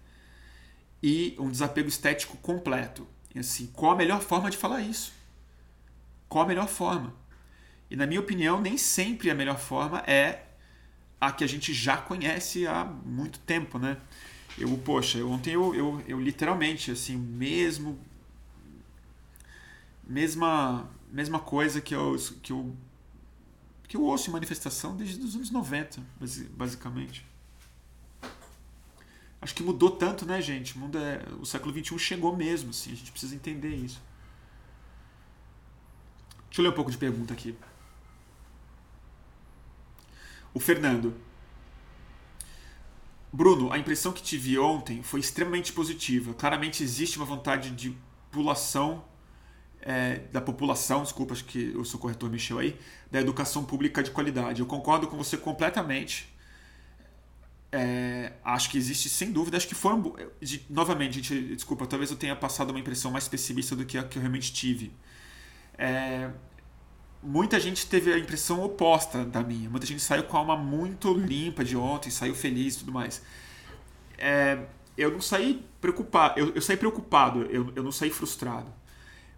e um desapego estético completo. E assim, qual a melhor forma de falar isso? Qual a melhor forma? E na minha opinião, nem sempre a melhor forma é a que a gente já conhece há muito tempo, né? Eu, poxa, ontem eu, eu, eu literalmente, assim, mesmo mesma mesma coisa que eu que eu que eu ouço em manifestação desde os anos 90, basicamente. Acho que mudou tanto, né, gente? O, mundo é, o século XXI chegou mesmo, assim, a gente precisa entender isso. Deixa eu ler um pouco de pergunta aqui. O Fernando. Bruno, a impressão que tive ontem foi extremamente positiva. Claramente existe uma vontade de população, é, da população, desculpa, acho que o seu corretor mexeu aí, da educação pública de qualidade. Eu concordo com você completamente. É, acho que existe sem dúvida. Acho que foram. De, novamente, gente, desculpa, talvez eu tenha passado uma impressão mais pessimista do que a que eu realmente tive. É, muita gente teve a impressão oposta da minha. Muita gente saiu com a alma muito limpa de ontem, saiu feliz e tudo mais. É, eu não saí preocupado, eu, eu saí preocupado, eu, eu não saí frustrado.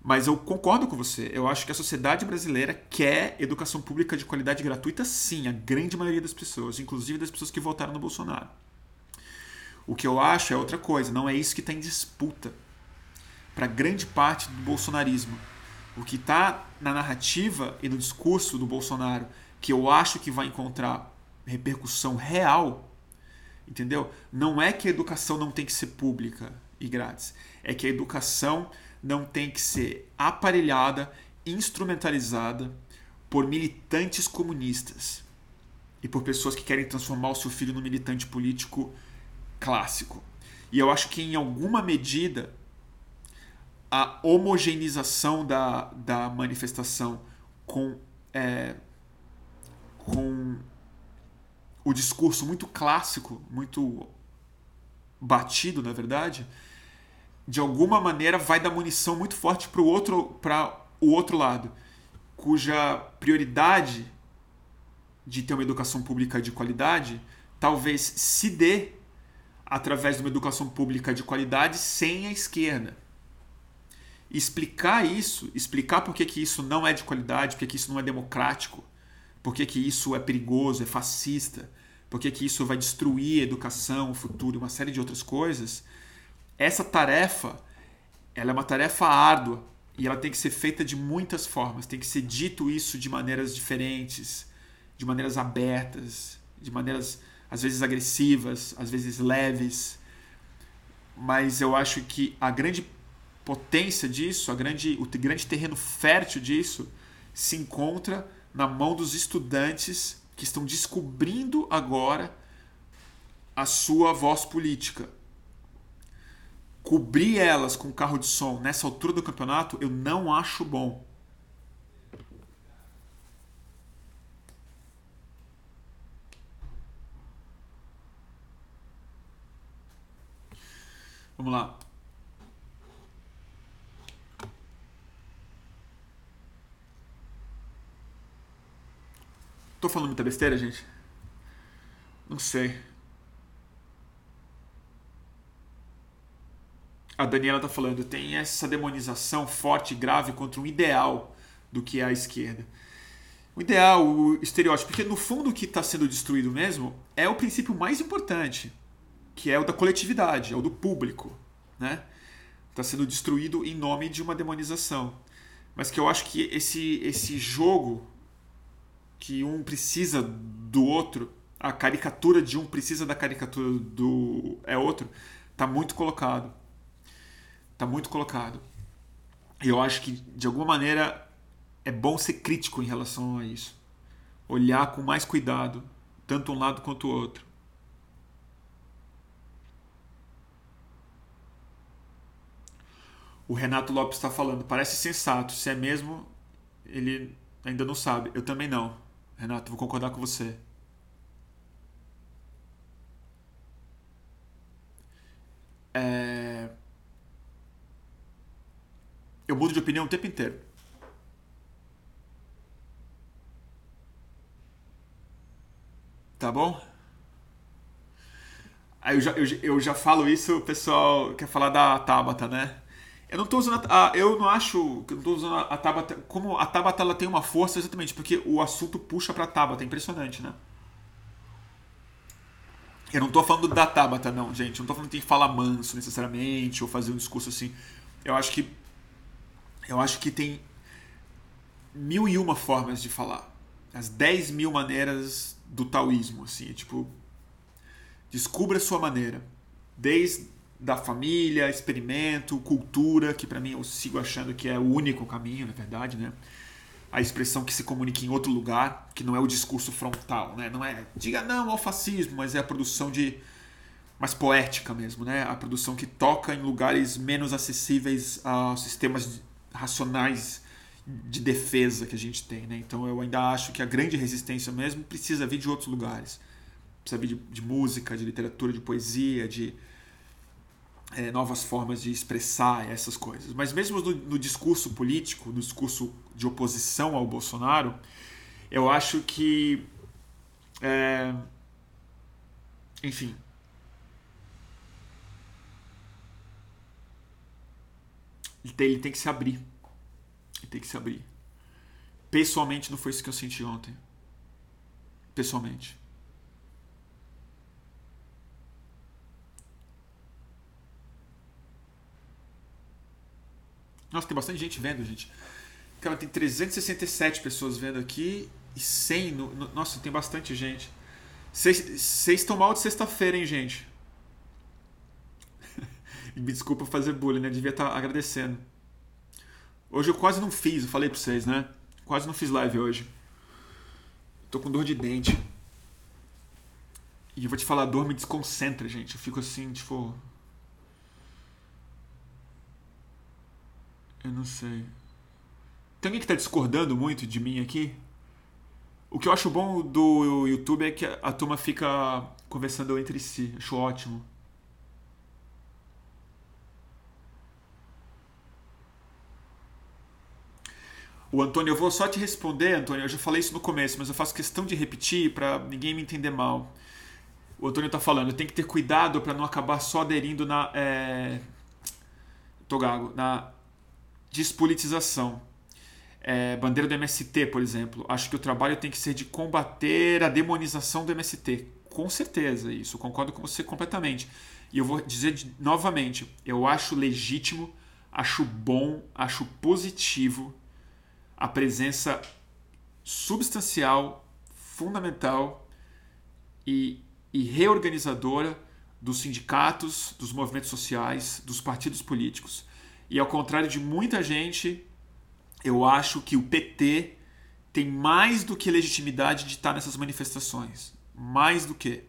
Mas eu concordo com você. Eu acho que a sociedade brasileira quer educação pública de qualidade gratuita, sim, a grande maioria das pessoas, inclusive das pessoas que votaram no Bolsonaro. O que eu acho é outra coisa, não é isso que está em disputa para grande parte do bolsonarismo. O que está na narrativa e no discurso do Bolsonaro, que eu acho que vai encontrar repercussão real, entendeu? Não é que a educação não tem que ser pública e grátis, é que a educação não tem que ser aparelhada, instrumentalizada por militantes comunistas e por pessoas que querem transformar o seu filho num militante político clássico. E eu acho que em alguma medida a homogeneização da, da manifestação com, é, com o discurso muito clássico, muito batido, na verdade, de alguma maneira vai dar munição muito forte para o outro, o outro lado, cuja prioridade de ter uma educação pública de qualidade talvez se dê através de uma educação pública de qualidade sem a esquerda. Explicar isso, explicar por que, que isso não é de qualidade, por que, que isso não é democrático, por que, que isso é perigoso, é fascista, por que, que isso vai destruir a educação, o futuro e uma série de outras coisas, essa tarefa, ela é uma tarefa árdua e ela tem que ser feita de muitas formas. Tem que ser dito isso de maneiras diferentes, de maneiras abertas, de maneiras às vezes agressivas, às vezes leves. Mas eu acho que a grande potência disso, a grande, o grande terreno fértil disso, se encontra na mão dos estudantes que estão descobrindo agora a sua voz política cobrir elas com carro de som nessa altura do campeonato, eu não acho bom. Vamos lá. Tô falando muita besteira, gente? Não sei. A Daniela está falando, tem essa demonização forte e grave contra um ideal do que é a esquerda. O ideal, o estereótipo, porque no fundo o que está sendo destruído mesmo é o princípio mais importante, que é o da coletividade, é o do público, né? Está sendo destruído em nome de uma demonização. Mas que eu acho que esse, esse jogo que um precisa do outro, a caricatura de um precisa da caricatura do é outro, está muito colocado. Está muito colocado. E eu acho que, de alguma maneira, é bom ser crítico em relação a isso. Olhar com mais cuidado, tanto um lado quanto o outro. O Renato Lopes está falando, parece sensato. Se é mesmo, ele ainda não sabe. Eu também não. Renato, vou concordar com você. É... Eu mudo de opinião o tempo inteiro. Tá bom? Aí eu já, eu, eu já falo isso, o pessoal quer falar da Tabata, né? Eu não tô usando a, eu não acho que eu tô usando a Tabata como a Tabata ela tem uma força exatamente porque o assunto puxa para Tabata, é impressionante, né? Eu não tô falando da Tabata não, gente, eu não tô falando que tem que falar manso necessariamente ou fazer um discurso assim. Eu acho que eu acho que tem mil e uma formas de falar. As dez mil maneiras do taoísmo, assim, é tipo, descubra a sua maneira. Desde da família, experimento, cultura, que para mim eu sigo achando que é o único caminho, na verdade, né? A expressão que se comunica em outro lugar, que não é o discurso frontal, né? Não é diga não ao fascismo, mas é a produção de mais poética mesmo, né? A produção que toca em lugares menos acessíveis aos sistemas racionais de defesa que a gente tem. Né? Então eu ainda acho que a grande resistência mesmo precisa vir de outros lugares. Precisa vir de, de música, de literatura, de poesia, de é, novas formas de expressar essas coisas. Mas mesmo no, no discurso político, no discurso de oposição ao Bolsonaro, eu acho que. É, enfim, ele tem, ele tem que se abrir. E tem que se abrir. Pessoalmente, não foi isso que eu senti ontem. Pessoalmente. Nossa, tem bastante gente vendo, gente. Cara, tem 367 pessoas vendo aqui e 100. No, no, nossa, tem bastante gente. Vocês estão mal de sexta-feira, hein, gente? Me desculpa fazer bullying, né? Devia estar tá agradecendo. Hoje eu quase não fiz, eu falei pra vocês, né? Quase não fiz live hoje. Tô com dor de dente. E eu vou te falar, a dor me desconcentra, gente. Eu fico assim, tipo. Eu não sei. Tem alguém que está discordando muito de mim aqui? O que eu acho bom do YouTube é que a turma fica conversando entre si. Acho ótimo. O Antônio, eu vou só te responder, Antônio. Eu já falei isso no começo, mas eu faço questão de repetir para ninguém me entender mal. O Antônio está falando, tem que ter cuidado para não acabar só aderindo na. É... Tô gago, na despolitização. É, bandeira do MST, por exemplo. Acho que o trabalho tem que ser de combater a demonização do MST. Com certeza, isso. Concordo com você completamente. E eu vou dizer novamente: eu acho legítimo, acho bom, acho positivo a presença substancial, fundamental e, e reorganizadora dos sindicatos, dos movimentos sociais, dos partidos políticos e ao contrário de muita gente, eu acho que o PT tem mais do que legitimidade de estar nessas manifestações. Mais do que.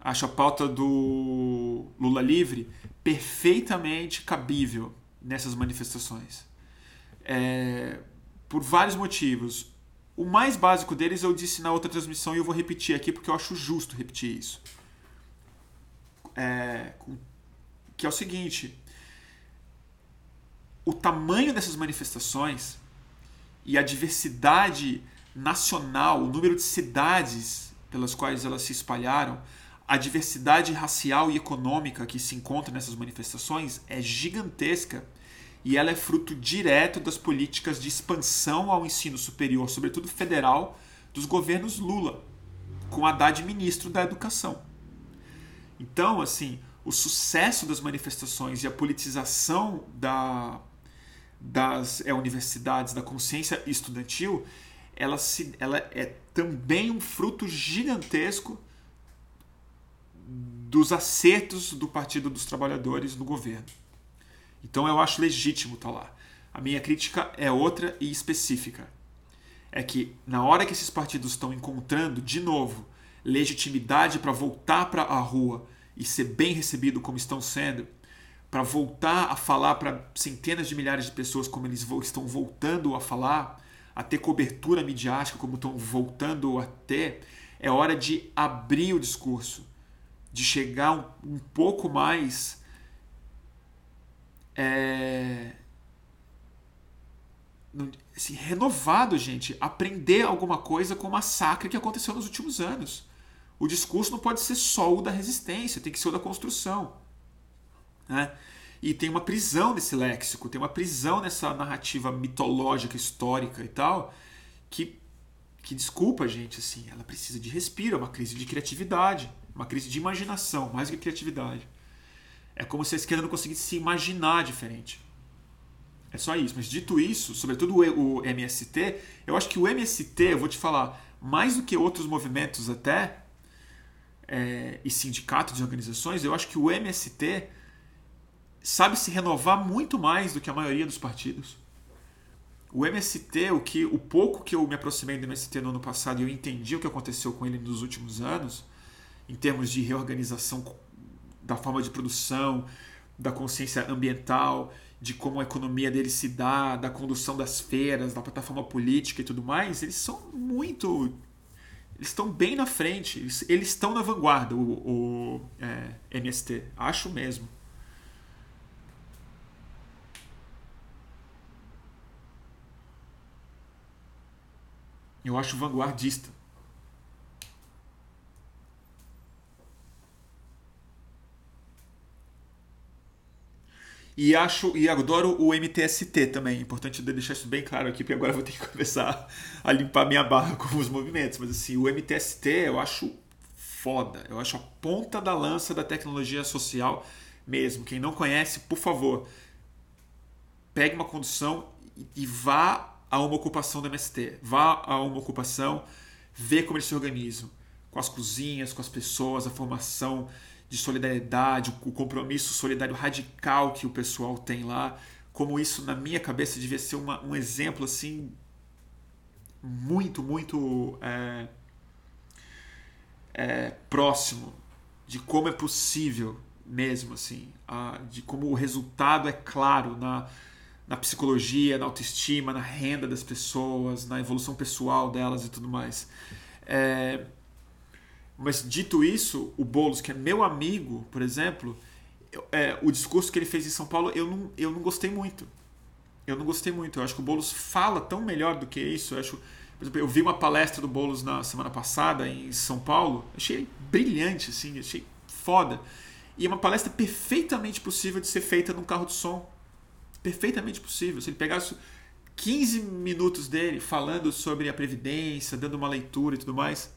Acho a pauta do Lula livre perfeitamente cabível nessas manifestações. É, por vários motivos. O mais básico deles eu disse na outra transmissão e eu vou repetir aqui porque eu acho justo repetir isso. É, que é o seguinte: o tamanho dessas manifestações e a diversidade nacional, o número de cidades pelas quais elas se espalharam, a diversidade racial e econômica que se encontra nessas manifestações é gigantesca e ela é fruto direto das políticas de expansão ao ensino superior, sobretudo federal, dos governos Lula, com Haddad ministro da Educação. Então, assim, o sucesso das manifestações e a politização da das é, universidades, da consciência estudantil, ela, se, ela é também um fruto gigantesco dos acertos do Partido dos Trabalhadores no governo. Então eu acho legítimo estar tá lá. A minha crítica é outra e específica. É que na hora que esses partidos estão encontrando de novo legitimidade para voltar para a rua e ser bem recebido como estão sendo, para voltar a falar para centenas de milhares de pessoas como eles estão voltando a falar, a ter cobertura midiática como estão voltando a ter, é hora de abrir o discurso, de chegar um, um pouco mais é, assim, renovado, gente, aprender alguma coisa com o massacre que aconteceu nos últimos anos. O discurso não pode ser só o da resistência, tem que ser o da construção. Né? E tem uma prisão nesse léxico, tem uma prisão nessa narrativa mitológica, histórica e tal, que, que desculpa, gente, assim, ela precisa de respiro, é uma crise de criatividade, uma crise de imaginação, mais que criatividade. É como se a esquerda não conseguisse se imaginar diferente. É só isso. Mas dito isso, sobretudo o MST, eu acho que o MST, eu vou te falar, mais do que outros movimentos até, é, e sindicatos e organizações, eu acho que o MST sabe se renovar muito mais do que a maioria dos partidos. O MST, o que o pouco que eu me aproximei do MST no ano passado e eu entendi o que aconteceu com ele nos últimos anos, em termos de reorganização da forma de produção, da consciência ambiental, de como a economia dele se dá, da condução das feiras, da plataforma política e tudo mais, eles são muito. Eles estão bem na frente, eles, eles estão na vanguarda, o, o é, MST, acho mesmo. Eu acho vanguardista. E acho e adoro o MTST também. Importante deixar isso bem claro aqui, porque agora eu vou ter que começar a limpar minha barra com os movimentos. Mas assim, o MTST eu acho foda. Eu acho a ponta da lança da tecnologia social mesmo. Quem não conhece, por favor, pegue uma condução e vá a uma ocupação do MST. Vá a uma ocupação, vê como eles se organizam. Com as cozinhas, com as pessoas, a formação de solidariedade, o compromisso solidário radical que o pessoal tem lá, como isso na minha cabeça devia ser uma, um exemplo assim muito, muito é, é, próximo de como é possível mesmo assim, a, de como o resultado é claro na, na psicologia, na autoestima, na renda das pessoas, na evolução pessoal delas e tudo mais. É, mas dito isso, o Boulos, que é meu amigo, por exemplo, é, o discurso que ele fez em São Paulo, eu não, eu não gostei muito. Eu não gostei muito. Eu acho que o Boulos fala tão melhor do que isso. Eu acho, por exemplo, eu vi uma palestra do Boulos na semana passada em São Paulo. Achei brilhante, assim, achei foda. E é uma palestra perfeitamente possível de ser feita num carro de som. Perfeitamente possível. Se ele pegasse 15 minutos dele falando sobre a previdência, dando uma leitura e tudo mais,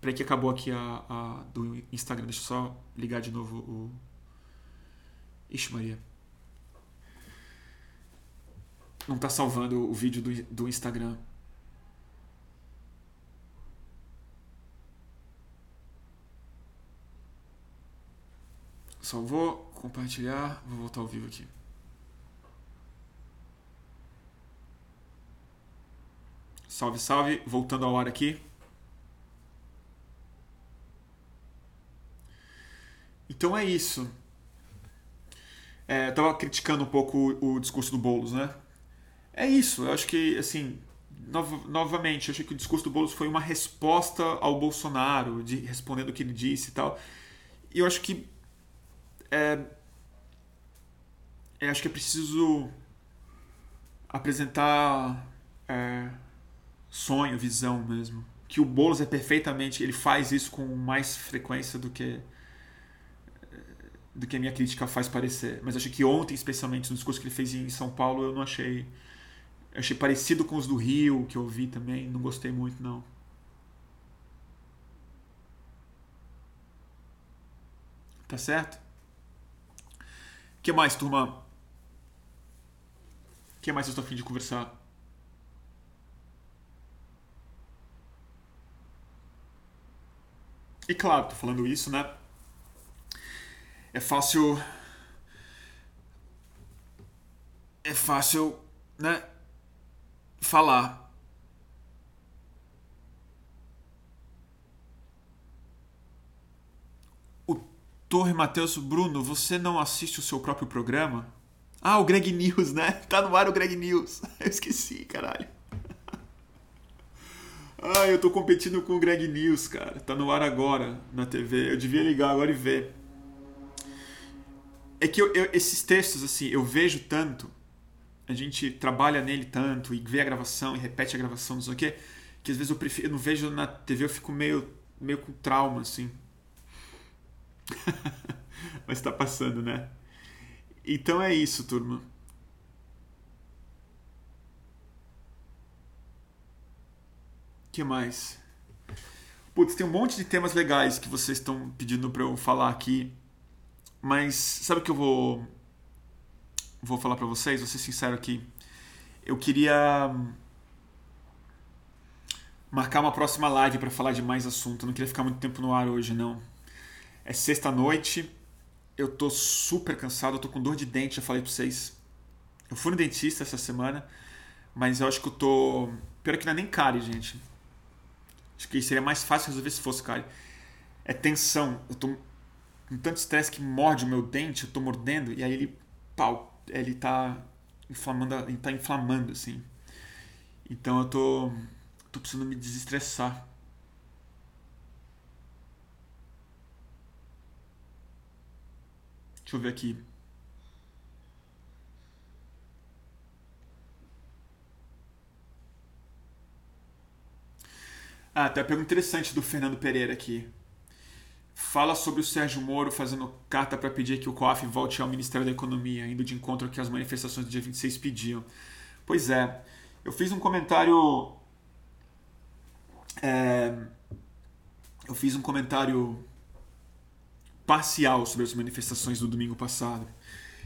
Peraí que acabou aqui a, a, do Instagram. Deixa eu só ligar de novo o. Ixi, Maria. Não tá salvando o vídeo do, do Instagram. Salvou, compartilhar, vou voltar ao vivo aqui. Salve, salve, voltando ao ar aqui. Então é isso. É, eu tava criticando um pouco o, o discurso do Boulos, né? É isso. Eu acho que, assim, novamente, eu achei que o discurso do Boulos foi uma resposta ao Bolsonaro, de respondendo o que ele disse e tal. E eu acho que. É, eu acho que é preciso apresentar é, sonho, visão mesmo. Que o Boulos é perfeitamente. Ele faz isso com mais frequência do que do que a minha crítica faz parecer. Mas acho que ontem, especialmente no discurso que ele fez em São Paulo, eu não achei. Eu achei parecido com os do Rio, que eu vi também. Não gostei muito, não. Tá certo? O que mais, turma? O que mais eu estou afim de conversar? E claro, tô falando isso, né? É fácil. É fácil, né? Falar. O Torre Matheus Bruno, você não assiste o seu próprio programa? Ah, o Greg News, né? Tá no ar o Greg News. Eu esqueci, caralho. Ah, eu tô competindo com o Greg News, cara. Tá no ar agora na TV. Eu devia ligar agora e ver. É que eu, eu, esses textos, assim, eu vejo tanto, a gente trabalha nele tanto e vê a gravação e repete a gravação, não sei o quê, que às vezes eu prefiro, eu não vejo na TV, eu fico meio, meio com trauma, assim. Mas tá passando, né? Então é isso, turma. que mais? Putz, tem um monte de temas legais que vocês estão pedindo para eu falar aqui. Mas sabe o que eu vou vou falar para vocês? Vou ser sincero aqui. Eu queria marcar uma próxima live para falar de mais assunto. Eu não queria ficar muito tempo no ar hoje, não. É sexta noite. Eu tô super cansado, eu tô com dor de dente, já falei para vocês. Eu fui no dentista essa semana, mas eu acho que eu tô. Pior que não é nem cárie, gente. Acho que seria mais fácil resolver se fosse cárie. É tensão. Eu tô com tanto estresse que morde o meu dente, eu tô mordendo, e aí ele, pau, ele tá inflamando, ele tá inflamando, assim. Então eu tô, tô precisando me desestressar. Deixa eu ver aqui. Ah, tem uma pergunta interessante do Fernando Pereira aqui. Fala sobre o Sérgio Moro fazendo carta para pedir que o COAF volte ao Ministério da Economia, indo de encontro que as manifestações do dia 26 pediam. Pois é, eu fiz um comentário. É, eu fiz um comentário parcial sobre as manifestações do domingo passado.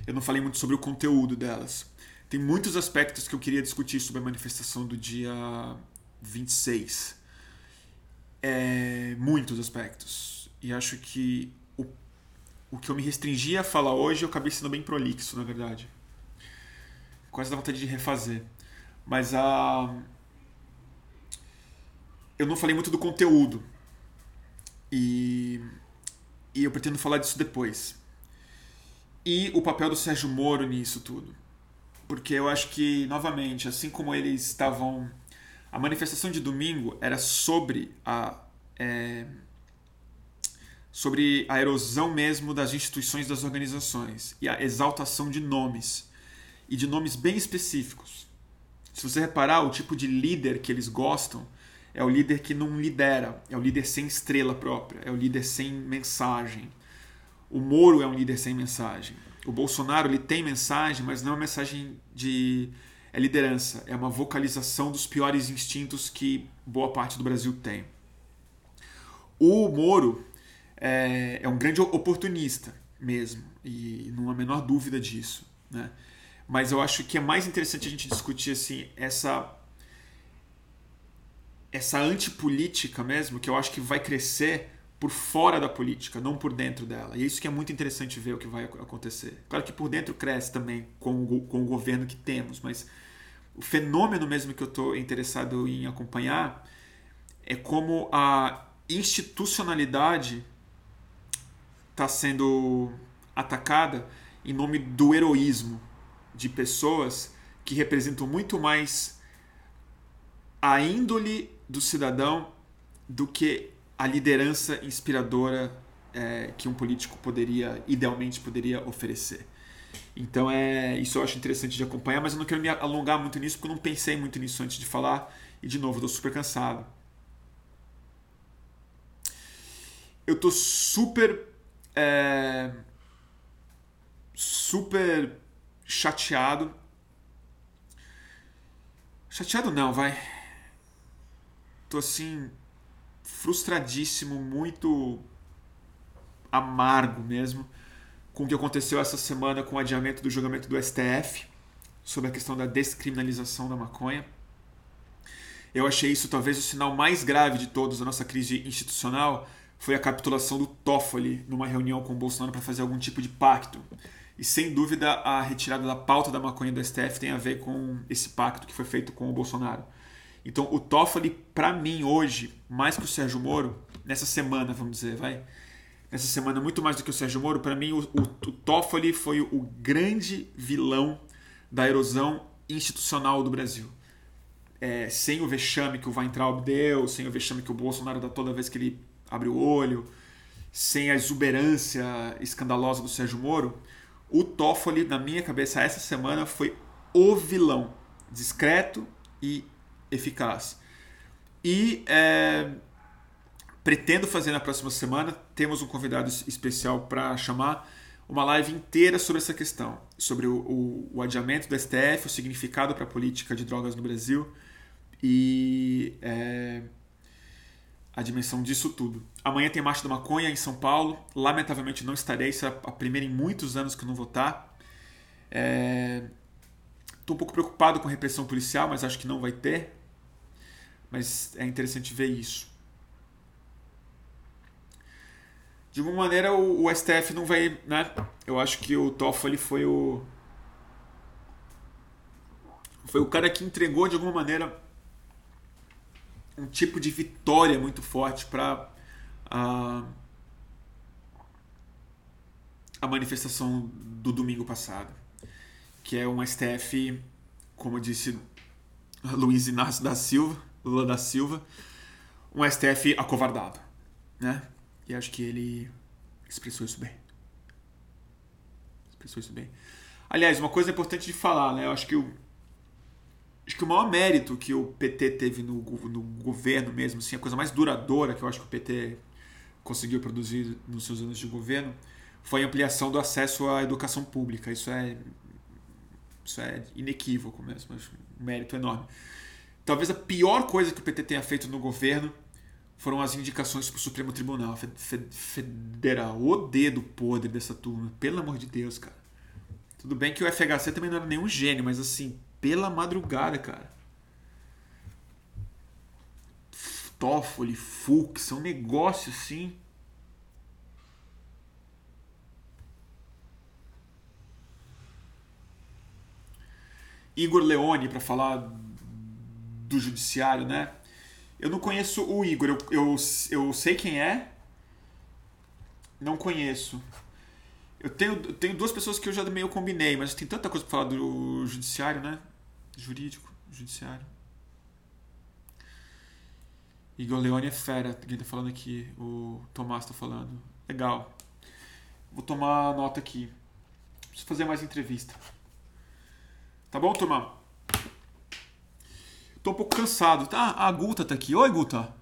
Eu não falei muito sobre o conteúdo delas. Tem muitos aspectos que eu queria discutir sobre a manifestação do dia 26. É, muitos aspectos. E acho que o, o que eu me restringi a falar hoje eu acabei sendo bem prolixo, na verdade. Quase dá vontade de refazer. Mas a. Eu não falei muito do conteúdo. E, e eu pretendo falar disso depois. E o papel do Sérgio Moro nisso tudo. Porque eu acho que, novamente, assim como eles estavam. A manifestação de domingo era sobre a. É, sobre a erosão mesmo das instituições das organizações e a exaltação de nomes e de nomes bem específicos. Se você reparar, o tipo de líder que eles gostam é o líder que não lidera, é o líder sem estrela própria, é o líder sem mensagem. O Moro é um líder sem mensagem. O Bolsonaro ele tem mensagem, mas não é uma mensagem de é liderança, é uma vocalização dos piores instintos que boa parte do Brasil tem. O Moro é, é um grande oportunista mesmo, e não há a menor dúvida disso. Né? Mas eu acho que é mais interessante a gente discutir assim, essa essa antipolítica mesmo, que eu acho que vai crescer por fora da política, não por dentro dela. E é isso que é muito interessante ver o que vai acontecer. Claro que por dentro cresce também com o, com o governo que temos, mas o fenômeno mesmo que eu estou interessado em acompanhar é como a institucionalidade está sendo atacada em nome do heroísmo de pessoas que representam muito mais a índole do cidadão do que a liderança inspiradora é, que um político poderia, idealmente, poderia oferecer. Então é isso eu acho interessante de acompanhar, mas eu não quero me alongar muito nisso porque eu não pensei muito nisso antes de falar e de novo estou super cansado. Eu tô super é, super chateado. Chateado não, vai. Tô assim frustradíssimo, muito amargo mesmo com o que aconteceu essa semana com o adiamento do julgamento do STF sobre a questão da descriminalização da maconha. Eu achei isso talvez o sinal mais grave de todos da nossa crise institucional foi a capitulação do Toffoli numa reunião com o Bolsonaro para fazer algum tipo de pacto. E sem dúvida a retirada da pauta da maconha do STF tem a ver com esse pacto que foi feito com o Bolsonaro. Então o Toffoli, para mim hoje, mais que o Sérgio Moro, nessa semana, vamos dizer, vai, nessa semana muito mais do que o Sérgio Moro, para mim o, o, o Toffoli foi o, grande vilão da erosão institucional do Brasil. É, sem o vexame que o Weintraub deu, sem o vexame que o Bolsonaro dá toda vez que ele abre o olho, sem a exuberância escandalosa do Sérgio Moro, o Toffoli, na minha cabeça, essa semana foi o vilão. Discreto e eficaz. E é, pretendo fazer na próxima semana, temos um convidado especial para chamar uma live inteira sobre essa questão, sobre o, o, o adiamento do STF, o significado para a política de drogas no Brasil e é, a dimensão disso tudo. Amanhã tem Marcha da Maconha em São Paulo. Lamentavelmente não estarei, será a primeira em muitos anos que eu não vou estar. Estou é... um pouco preocupado com a repressão policial, mas acho que não vai ter. Mas é interessante ver isso. De alguma maneira o, o STF não vai. Né? Eu acho que o Toffoli foi o. Foi o cara que entregou de alguma maneira um tipo de vitória muito forte para a, a manifestação do domingo passado, que é um STF, como disse Luiz Inácio da Silva, Lula da Silva, um STF acovardado, né? E acho que ele expressou isso bem. Expressou isso bem. Aliás, uma coisa importante de falar, né? Eu acho que o acho que o maior mérito que o PT teve no, no governo mesmo, assim, a coisa mais duradoura que eu acho que o PT conseguiu produzir nos seus anos de governo foi a ampliação do acesso à educação pública. Isso é, isso é inequívoco mesmo, um mérito enorme. Talvez a pior coisa que o PT tenha feito no governo foram as indicações para o Supremo Tribunal Federal. O dedo podre dessa turma, pelo amor de Deus, cara. Tudo bem que o FHC também não era nenhum gênio, mas assim, pela madrugada, cara. Toffoli, Fux, são negócios assim Igor Leone para falar do judiciário, né? Eu não conheço o Igor, eu, eu, eu sei quem é, não conheço. Eu tenho, tenho duas pessoas que eu já meio combinei, mas tem tanta coisa para falar do judiciário, né? Jurídico, judiciário. Igor Leone é fera, quem tá falando aqui, o Tomás tá falando. Legal. Vou tomar nota aqui. Preciso fazer mais entrevista. Tá bom, turma? Tô um pouco cansado. Tá, a Guta tá aqui. Oi, Guta.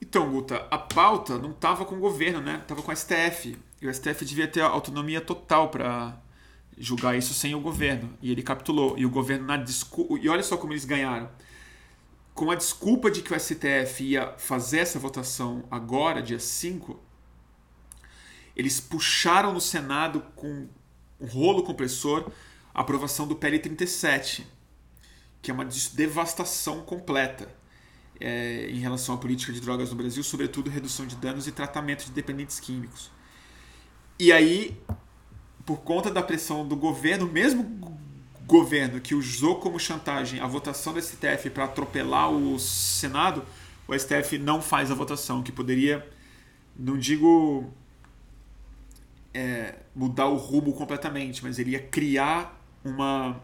Então, Guta, a pauta não tava com o governo, né? Tava com a STF. E o STF devia ter autonomia total para julgar isso sem o governo. E ele capitulou. E o governo, na desculpa. E olha só como eles ganharam. Com a desculpa de que o STF ia fazer essa votação agora, dia 5, eles puxaram no Senado com um rolo compressor a aprovação do PL 37, que é uma devastação completa é, em relação à política de drogas no Brasil, sobretudo redução de danos e tratamento de dependentes químicos. E aí, por conta da pressão do governo, mesmo governo que usou como chantagem a votação do STF para atropelar o Senado, o STF não faz a votação, que poderia, não digo é, mudar o rumo completamente, mas ele ia criar uma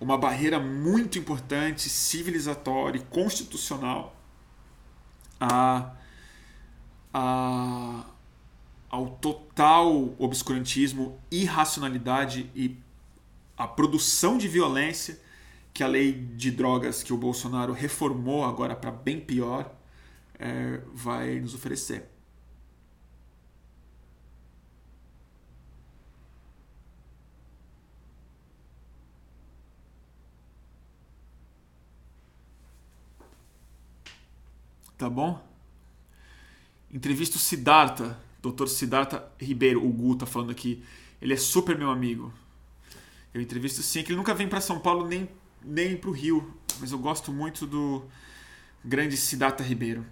uma barreira muito importante, civilizatória e constitucional a, a, ao total obscurantismo, irracionalidade e a produção de violência que a lei de drogas que o Bolsonaro reformou agora para bem pior é, vai nos oferecer. Tá bom? Entrevista o Siddhartha, Dr. Siddhartha Ribeiro, o Gu tá falando aqui. Ele é super meu amigo. Eu entrevisto sim, que ele nunca vem para São Paulo nem, nem pro Rio, mas eu gosto muito do grande Siddhartha Ribeiro.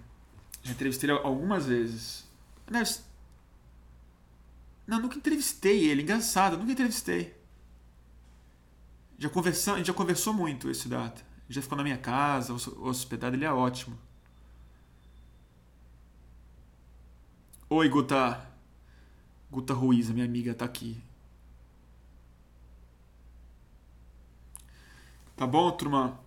Já entrevistei ele algumas vezes. Não, nunca entrevistei ele, engraçado, nunca entrevistei. Já conversamos, a gente já conversou muito esse data. Já ficou na minha casa, hospedado, ele é ótimo. Oi, Guta. Guta Ruiz, minha amiga, tá aqui. Tá bom, turma?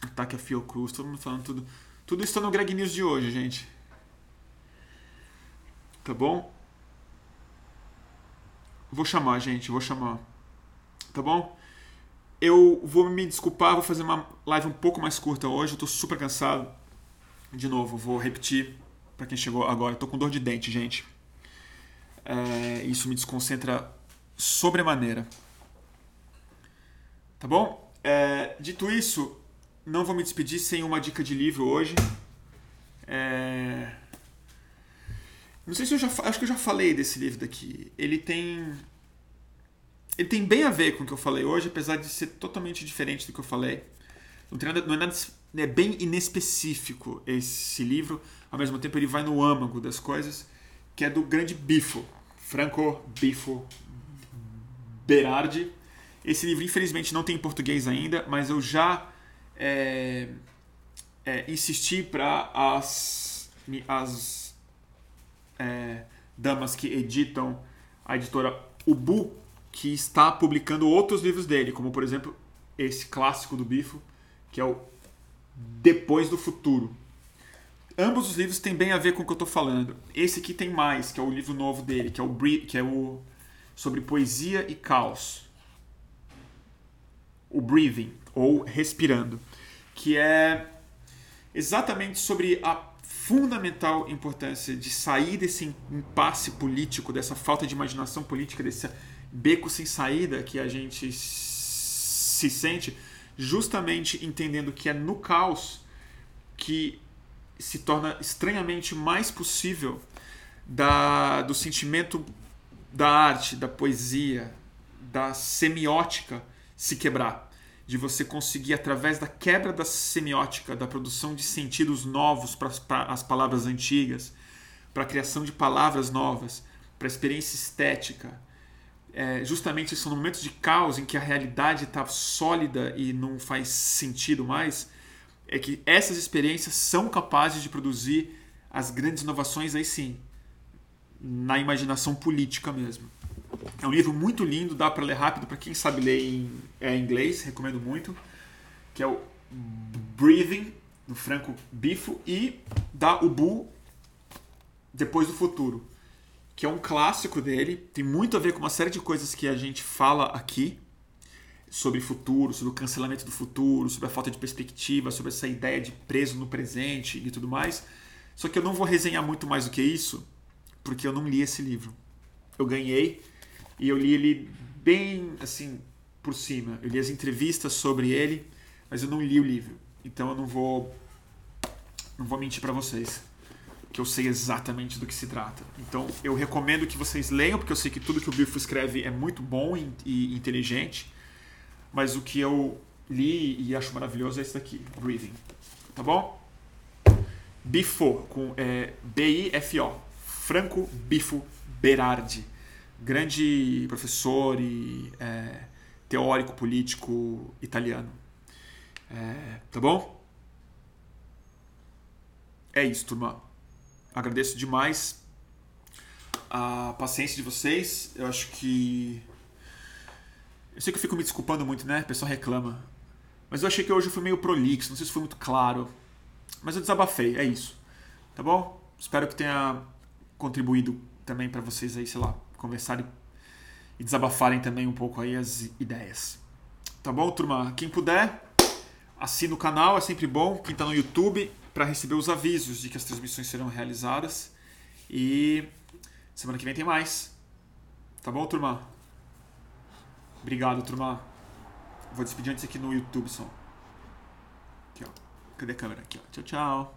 Ataque a Fiocruz, todo mundo falando tudo. Tudo está no Greg News de hoje, gente. Tá bom? Vou chamar, gente, vou chamar. Tá bom? Eu vou me desculpar, vou fazer uma live um pouco mais curta hoje, eu tô super cansado. De novo, vou repetir para quem chegou agora, eu tô com dor de dente, gente. É, isso me desconcentra sobremaneira. Tá bom? É, dito isso, não vou me despedir sem uma dica de livro hoje. É... Não sei se eu já acho que eu já falei desse livro daqui. Ele tem ele tem bem a ver com o que eu falei hoje, apesar de ser totalmente diferente do que eu falei. Não, tem nada, não é nada é bem inespecífico esse livro, ao mesmo tempo ele vai no âmago das coisas, que é do grande Bifo, Franco Bifo Berardi. Esse livro, infelizmente, não tem em português ainda, mas eu já é, é, insisti para as, as é, damas que editam a editora Ubu que está publicando outros livros dele, como por exemplo esse clássico do Bifo, que é o Depois do Futuro. Ambos os livros têm bem a ver com o que eu estou falando. Esse aqui tem mais, que é o livro novo dele, que é o, que é o sobre poesia e caos. o breathing, ou respirando, que é exatamente sobre a fundamental importância de sair desse impasse político, dessa falta de imaginação política, desse beco sem saída que a gente se sente, justamente entendendo que é no caos que se torna estranhamente mais possível da, do sentimento da arte, da poesia, da semiótica se quebrar. De você conseguir, através da quebra da semiótica, da produção de sentidos novos para as palavras antigas, para a criação de palavras novas, para a experiência estética. É, justamente são momentos de caos em que a realidade está sólida e não faz sentido mais, é que essas experiências são capazes de produzir as grandes inovações aí sim, na imaginação política mesmo. É um livro muito lindo, dá para ler rápido para quem sabe ler em é, inglês, recomendo muito, que é o Breathing do Franco Bifo e da Ubu Depois do Futuro, que é um clássico dele, tem muito a ver com uma série de coisas que a gente fala aqui sobre futuro, sobre o cancelamento do futuro, sobre a falta de perspectiva, sobre essa ideia de preso no presente e tudo mais. Só que eu não vou resenhar muito mais do que isso, porque eu não li esse livro. Eu ganhei e eu li ele bem assim por cima. Eu li as entrevistas sobre ele, mas eu não li o livro. Então eu não vou não vou mentir para vocês que eu sei exatamente do que se trata. Então eu recomendo que vocês leiam, porque eu sei que tudo que o Biffo escreve é muito bom e, e inteligente mas o que eu li e acho maravilhoso é esse daqui, Breathing. Tá bom? Bifo, com é, B-I-F-O. Franco Bifo Berardi. Grande professor e é, teórico político italiano. É, tá bom? É isso, turma. Agradeço demais a paciência de vocês. Eu acho que eu sei que eu fico me desculpando muito, né? O pessoal reclama. Mas eu achei que hoje eu fui meio prolixo, não sei se foi muito claro. Mas eu desabafei, é isso. Tá bom? Espero que tenha contribuído também para vocês aí, sei lá, conversarem e desabafarem também um pouco aí as ideias. Tá bom, turma? Quem puder, assina o canal, é sempre bom. Quem está no YouTube, para receber os avisos de que as transmissões serão realizadas. E semana que vem tem mais. Tá bom, turma? Obrigado, turma. Vou despedir antes aqui no YouTube só. Aqui, ó. Cadê a câmera? Aqui, ó. Tchau, tchau.